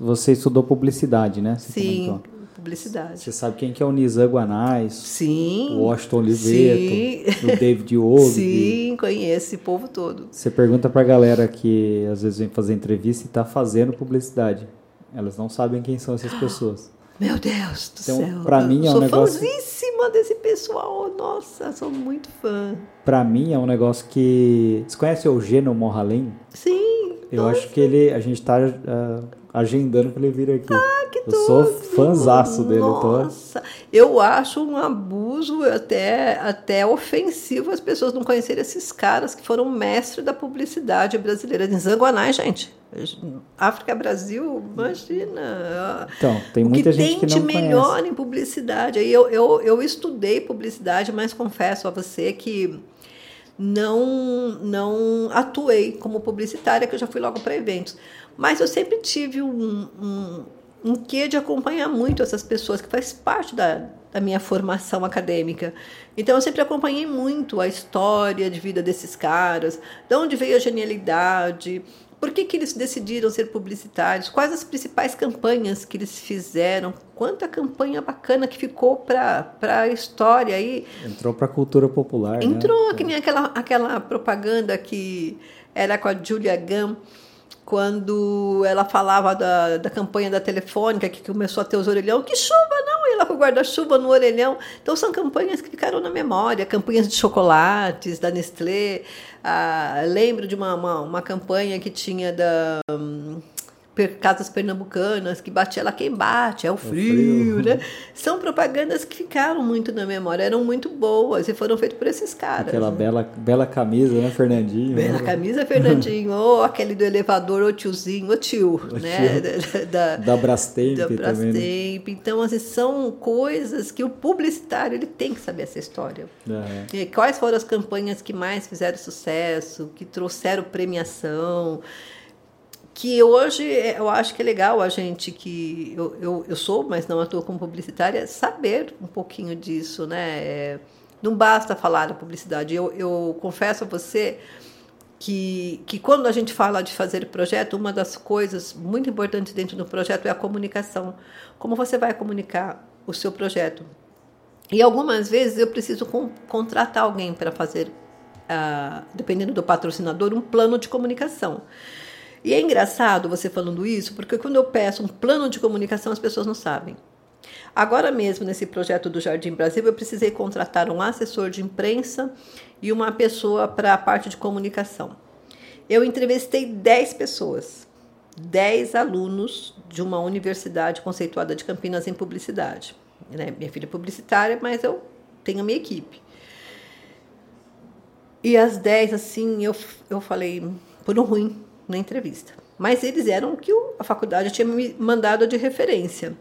Você estudou publicidade, né? Você Sim. Comentou publicidade. Você sabe quem que é o Nizam Guanais? Sim. O Washington Oliveto, o David Ogilvy. Sim, conheço esse povo todo. Você pergunta pra galera que às vezes vem fazer entrevista e está fazendo publicidade. Elas não sabem quem são essas pessoas. Meu Deus do então, céu. Pra mim é um sou negócio. Sou fãzíssima desse pessoal. Nossa, sou muito fã. Pra mim é um negócio que. Você conhece o Geno Morralem? Sim. Eu nossa. acho que ele. A gente tá uh, agendando para ele vir aqui. Ah, que Eu sou fãzaço dele. Nossa, tô... eu acho um abuso até, até ofensivo as pessoas não conhecerem esses caras que foram mestres da publicidade brasileira. Em Zanguanais, gente. África Brasil, imagina. Então, tem muita gente que não conhece. melhor em publicidade. Eu, eu, eu estudei publicidade, mas confesso a você que não não atuei como publicitária, que eu já fui logo para eventos. Mas eu sempre tive um, um, um quê de acompanhar muito essas pessoas, que faz parte da, da minha formação acadêmica. Então eu sempre acompanhei muito a história de vida desses caras, de onde veio a genialidade, por que, que eles decidiram ser publicitários, quais as principais campanhas que eles fizeram, quanta campanha bacana que ficou para a história aí. Entrou para a cultura popular. Né? Entrou, né? que nem aquela, aquela propaganda que era com a Julia Gunn quando ela falava da, da campanha da telefônica, que começou a ter os orelhão, que chuva, não, e ela com o guarda-chuva no orelhão. Então, são campanhas que ficaram na memória, campanhas de chocolates, da Nestlé. Ah, lembro de uma, uma, uma campanha que tinha da... Casas pernambucanas, que bate ela quem bate, é o frio, é frio, né? São propagandas que ficaram muito na memória, eram muito boas e foram feitas por esses caras. Aquela né? bela, bela camisa, né, Fernandinho? Bela camisa, Fernandinho, ou aquele do elevador, o tiozinho, o tio, o né? Tio. Da, da Brastemp da Brastemp. Também, né? Então, assim, são coisas que o publicitário ele tem que saber essa história. É. E quais foram as campanhas que mais fizeram sucesso, que trouxeram premiação, que hoje é, eu acho que é legal a gente que eu, eu, eu sou, mas não atuo como publicitária, saber um pouquinho disso, né? É, não basta falar da publicidade. Eu, eu confesso a você que, que quando a gente fala de fazer projeto, uma das coisas muito importantes dentro do projeto é a comunicação. Como você vai comunicar o seu projeto? E algumas vezes eu preciso com, contratar alguém para fazer, uh, dependendo do patrocinador, um plano de comunicação. E é engraçado você falando isso, porque quando eu peço um plano de comunicação, as pessoas não sabem. Agora mesmo, nesse projeto do Jardim Brasil, eu precisei contratar um assessor de imprensa e uma pessoa para a parte de comunicação. Eu entrevistei 10 pessoas, 10 alunos de uma universidade conceituada de Campinas em publicidade. Né? Minha filha é publicitária, mas eu tenho a minha equipe. E as 10, assim, eu, eu falei, por um ruim, na entrevista. Mas eles eram o que a faculdade tinha me mandado de referência.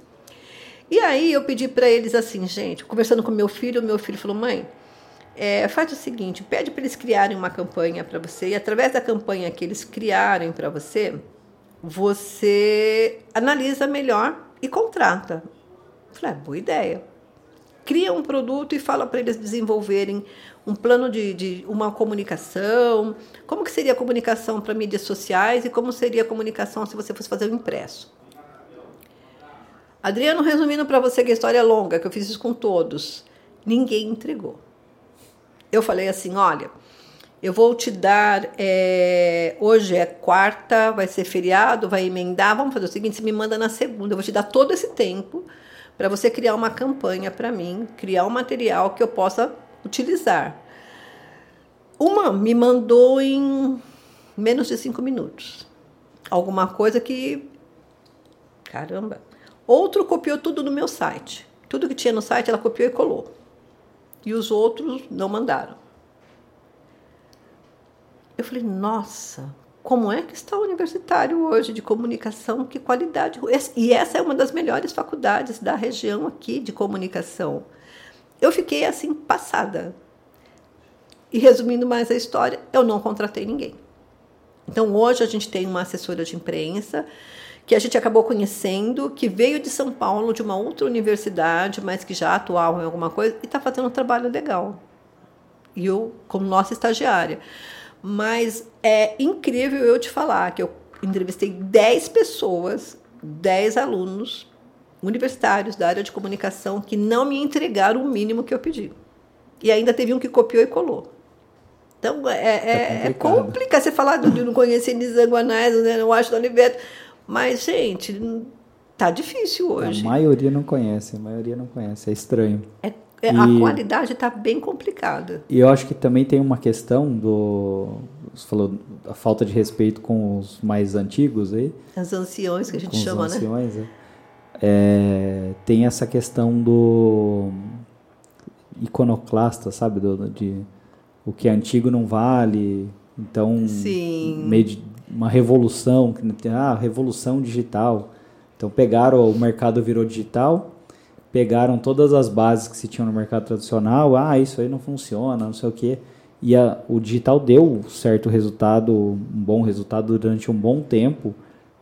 E aí eu pedi para eles assim, gente, conversando com meu filho, meu filho falou: mãe, é, faz o seguinte, pede para eles criarem uma campanha para você e através da campanha que eles criarem para você, você analisa melhor e contrata. Eu falei, é, boa ideia. Cria um produto e fala para eles desenvolverem um plano de, de, uma comunicação, como que seria a comunicação para mídias sociais e como seria a comunicação se você fosse fazer o um impresso. Adriano, resumindo para você que a história é longa, que eu fiz isso com todos, ninguém entregou. Eu falei assim, olha, eu vou te dar, é, hoje é quarta, vai ser feriado, vai emendar, vamos fazer o seguinte, você me manda na segunda, eu vou te dar todo esse tempo para você criar uma campanha para mim, criar um material que eu possa utilizar. Uma me mandou em menos de cinco minutos. Alguma coisa que. Caramba! Outro copiou tudo no meu site. Tudo que tinha no site ela copiou e colou. E os outros não mandaram. Eu falei, nossa, como é que está o universitário hoje de comunicação? Que qualidade! E essa é uma das melhores faculdades da região aqui de comunicação. Eu fiquei assim passada. E resumindo mais a história, eu não contratei ninguém. Então hoje a gente tem uma assessora de imprensa que a gente acabou conhecendo, que veio de São Paulo, de uma outra universidade, mas que já atuava em alguma coisa e está fazendo um trabalho legal. E eu, como nossa estagiária. Mas é incrível eu te falar que eu entrevistei 10 pessoas, 10 alunos universitários da área de comunicação que não me entregaram o mínimo que eu pedi. E ainda teve um que copiou e colou. Então, é, é, é, é complicado você falar de não conhecer Nizanguanais, né, no Washington Oliveto. Mas, gente, tá difícil hoje. A maioria não conhece, a maioria não conhece, é estranho. É, é e, a qualidade está bem complicada. E eu acho que também tem uma questão do. Você falou a falta de respeito com os mais antigos aí. As anciões que a gente chama, os anciões, né? É, tem essa questão do iconoclasta, sabe? Do, de o que é antigo não vale. Então, Sim. meio uma revolução, ah, revolução digital. Então pegaram o mercado virou digital, pegaram todas as bases que se tinham no mercado tradicional, ah, isso aí não funciona, não sei o quê. E a, o digital deu certo resultado, um bom resultado durante um bom tempo,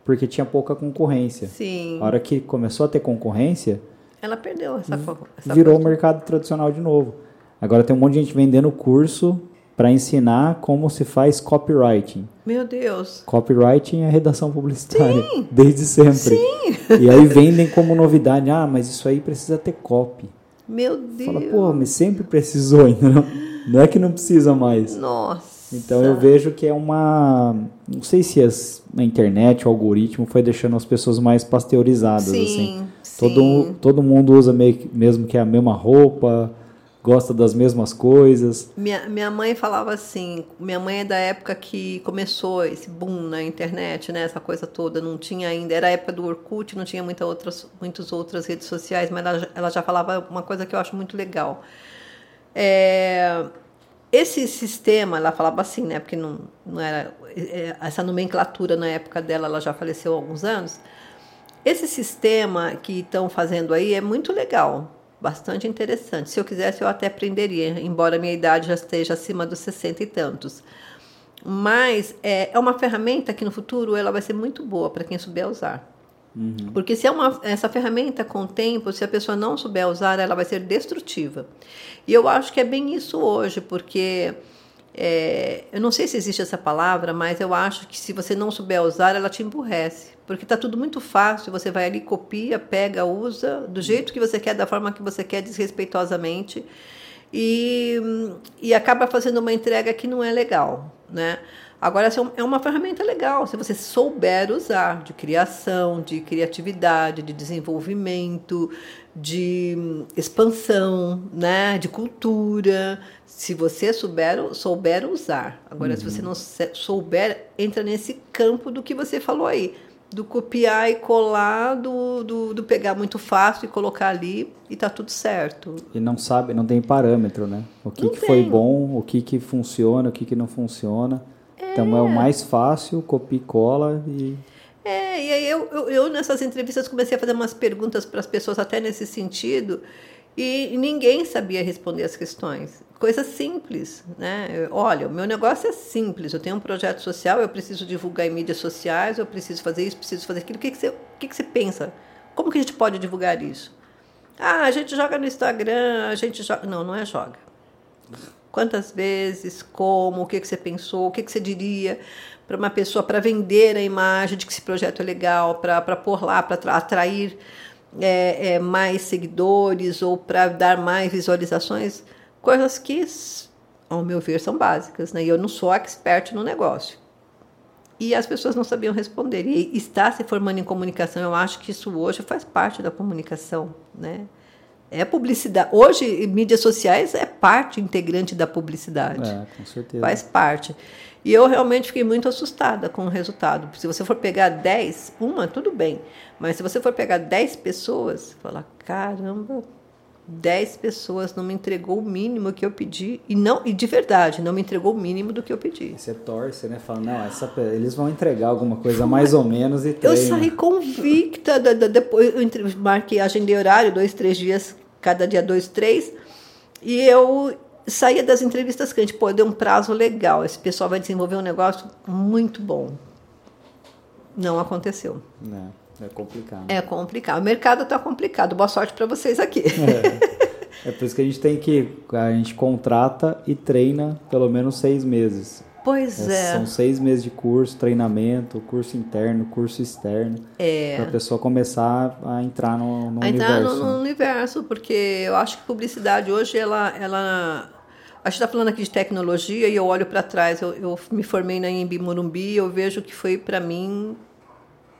porque tinha pouca concorrência. Sim. A hora que começou a ter concorrência, ela perdeu essa, essa virou o mercado tradicional de novo. Agora tem um monte de gente vendendo curso para ensinar como se faz copywriting. Meu Deus. Copywriting é redação publicitária, Sim. desde sempre. Sim. E aí vendem como novidade, ah, mas isso aí precisa ter copy. Meu Deus. Fala, pô, mas sempre precisou, não, não é que não precisa mais. Nossa. Então eu vejo que é uma, não sei se as, a internet, o algoritmo foi deixando as pessoas mais pasteurizadas sim, assim. Sim. Todo todo mundo usa meio, mesmo que a mesma roupa, gosta das mesmas coisas. Minha, minha mãe falava assim, minha mãe é da época que começou esse boom na internet, né, essa coisa toda, não tinha ainda, era a época do Orkut, não tinha muita outras, muitas outras redes sociais, mas ela, ela já falava uma coisa que eu acho muito legal. É, esse sistema, ela falava assim, né, porque não, não era, é, essa nomenclatura na época dela, ela já faleceu há alguns anos, esse sistema que estão fazendo aí é muito legal, bastante interessante. Se eu quisesse, eu até aprenderia, embora minha idade já esteja acima dos 60 e tantos. Mas é, é uma ferramenta que no futuro ela vai ser muito boa para quem souber usar. Uhum. Porque se é uma, essa ferramenta com o tempo, se a pessoa não souber usar, ela vai ser destrutiva. E eu acho que é bem isso hoje, porque é, eu não sei se existe essa palavra, mas eu acho que se você não souber usar, ela te emburrece. Porque está tudo muito fácil, você vai ali, copia, pega, usa, do jeito que você quer, da forma que você quer, desrespeitosamente. E, e acaba fazendo uma entrega que não é legal, né? Agora, é uma ferramenta legal, se você souber usar, de criação, de criatividade, de desenvolvimento, de expansão, né, de cultura. Se você souber, souber usar. Agora, uhum. se você uhum. não souber, entra nesse campo do que você falou aí. Do copiar e colar, do, do, do pegar muito fácil e colocar ali e tá tudo certo. E não sabe, não tem parâmetro, né? O que, que foi bom, o que, que funciona, o que, que não funciona. Então é o mais fácil, copia e cola e é, e aí eu, eu, eu, nessas entrevistas comecei a fazer umas perguntas para as pessoas até nesse sentido e ninguém sabia responder as questões. Coisa simples, né? Olha, o meu negócio é simples. Eu tenho um projeto social, eu preciso divulgar em mídias sociais, eu preciso fazer isso, preciso fazer aquilo. O que, que, você, o que, que você pensa? Como que a gente pode divulgar isso? Ah, a gente joga no Instagram, a gente joga. Não, não é joga. Quantas vezes, como, o que, que você pensou, o que, que você diria? para uma pessoa para vender a imagem de que esse projeto é legal, para pôr lá, para atrair é, é, mais seguidores ou para dar mais visualizações, coisas que, ao meu ver, são básicas. Né? E eu não sou expert no negócio. E as pessoas não sabiam responder. E está se formando em comunicação, eu acho que isso hoje faz parte da comunicação. Né? É publicidade. Hoje, mídias sociais é parte integrante da publicidade. É, com certeza. Faz parte. E eu realmente fiquei muito assustada com o resultado. Se você for pegar 10, uma, tudo bem. Mas se você for pegar 10 pessoas, falar, caramba, dez pessoas não me entregou o mínimo que eu pedi e não e de verdade não me entregou o mínimo do que eu pedi. Você torce, né? Fala, não, essa, eles vão entregar alguma coisa mais ou menos e treina. Eu saí convicta, da, da, depois eu marquei, agendei horário, dois, três dias, cada dia dois, três, e eu saía das entrevistas crente, pô, deu um prazo legal, esse pessoal vai desenvolver um negócio muito bom. Não aconteceu. Não. É complicado. É complicado. O mercado está complicado. Boa sorte para vocês aqui. É. é por isso que a gente tem que. A gente contrata e treina pelo menos seis meses. Pois é. é. São seis meses de curso, treinamento, curso interno, curso externo. É. Para a pessoa começar a entrar no, no a universo. Entrar no, no, universo, porque eu acho que publicidade hoje, ela. ela a gente está falando aqui de tecnologia e eu olho para trás. Eu, eu, me formei na Imbi Morumbi e eu vejo que foi, para mim,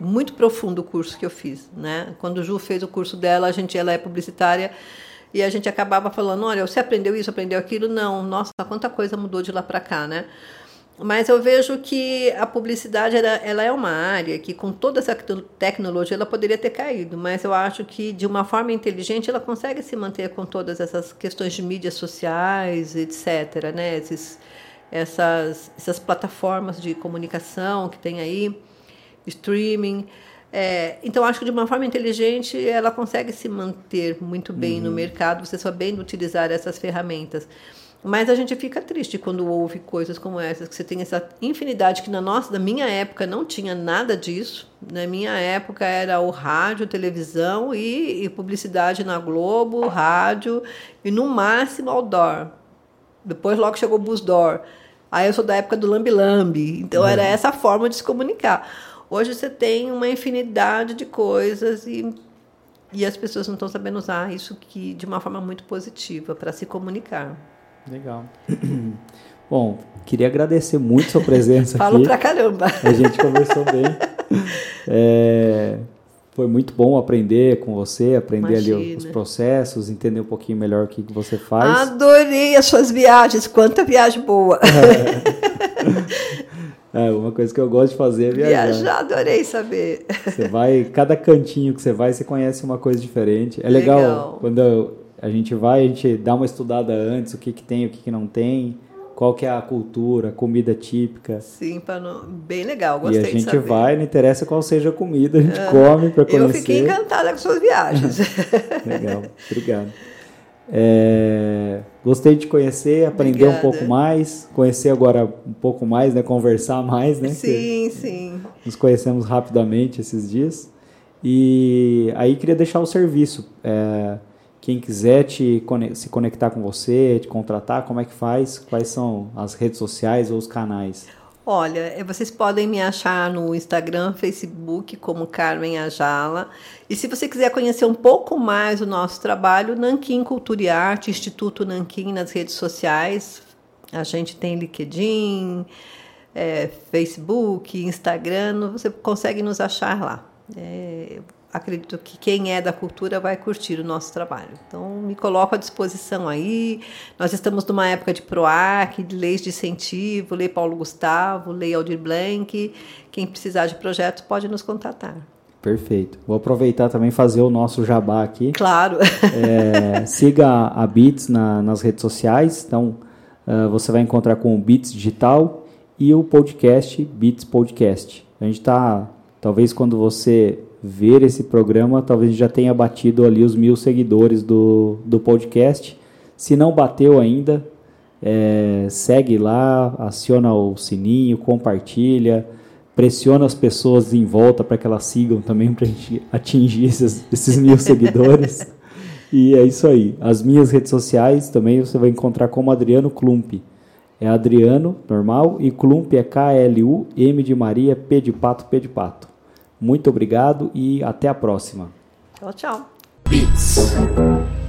muito profundo o curso que eu fiz, né? Quando o Ju fez o curso dela, a gente ela é publicitária e a gente acabava falando, olha, você aprendeu isso, aprendeu aquilo? Não, nossa, quanta coisa mudou de lá para cá, né? Mas eu vejo que a publicidade ela, ela, é uma área que, com toda essa tecnologia, ela poderia ter caído, mas eu acho que, de uma forma inteligente, ela consegue se manter com todas essas questões de mídias sociais, etc. Né? Esses, essas, essas plataformas de comunicação que tem aí streaming. É, então, acho que de uma forma inteligente ela consegue se manter muito bem uhum. no mercado, você sabendo utilizar essas ferramentas. Mas a gente fica triste quando ouve coisas como essas, que você tem essa infinidade que na nossa, na minha época não tinha nada disso. Na minha época era o rádio, televisão e, e publicidade na Globo, rádio e no máximo outdoor. Depois logo chegou o busdoor. Aí eu sou da época do lambi lambi, então uhum. era essa forma de se comunicar. Hoje você tem uma infinidade de coisas e, e as pessoas não estão sabendo usar isso que de uma forma muito positiva para se comunicar. Legal. Bom, queria agradecer muito sua presença Falo aqui. pra caramba. A gente conversou bem. É, foi muito bom aprender com você, aprender Imagina. ali os processos, entender um pouquinho melhor o que, que você faz. Adorei as suas viagens, quanta viagem boa. É, uma coisa que eu gosto de fazer é viajar. Viajar, adorei saber. Você vai, cada cantinho que você vai, você conhece uma coisa diferente. É legal, legal. quando a gente vai, a gente dá uma estudada antes, o que, que tem, o que, que não tem, qual que é a cultura, a comida típica. Sim, não... bem legal, gostei E a gente vai, não interessa qual seja a comida, a gente uh, come para conhecer. Eu fiquei encantada com suas viagens. legal, obrigado. É, gostei de conhecer, aprender Obrigada. um pouco mais, conhecer agora um pouco mais, né? Conversar mais, né? Sim, sim. Nos conhecemos rapidamente esses dias. E aí queria deixar o serviço. É, quem quiser te, se conectar com você, te contratar, como é que faz? Quais são as redes sociais ou os canais? Olha, é, vocês podem me achar no Instagram, Facebook como Carmen Ajala. E se você quiser conhecer um pouco mais o nosso trabalho, Nanquim Cultura e Arte, Instituto Nanquim nas redes sociais. A gente tem LinkedIn, é, Facebook, Instagram, você consegue nos achar lá. É, acredito que quem é da cultura vai curtir o nosso trabalho. Então, me coloco à disposição aí. Nós estamos numa época de PROAC, de leis de incentivo, Lei Paulo Gustavo, Lei Aldir Blanc. Quem precisar de projetos pode nos contatar. Perfeito. Vou aproveitar também fazer o nosso jabá aqui. Claro. É, siga a Bits na, nas redes sociais. Então, uh, você vai encontrar com o Bits Digital e o podcast Bits Podcast. A gente está, talvez quando você ver esse programa, talvez já tenha batido ali os mil seguidores do, do podcast. Se não bateu ainda, é, segue lá, aciona o sininho, compartilha, pressiona as pessoas em volta para que elas sigam também para a gente atingir esses, esses mil seguidores. E é isso aí. As minhas redes sociais também você vai encontrar como Adriano Klump. É Adriano, normal, e Klump é K-L-U-M de Maria, P de Pato, P de Pato. Muito obrigado e até a próxima. Tchau, tchau. Beats.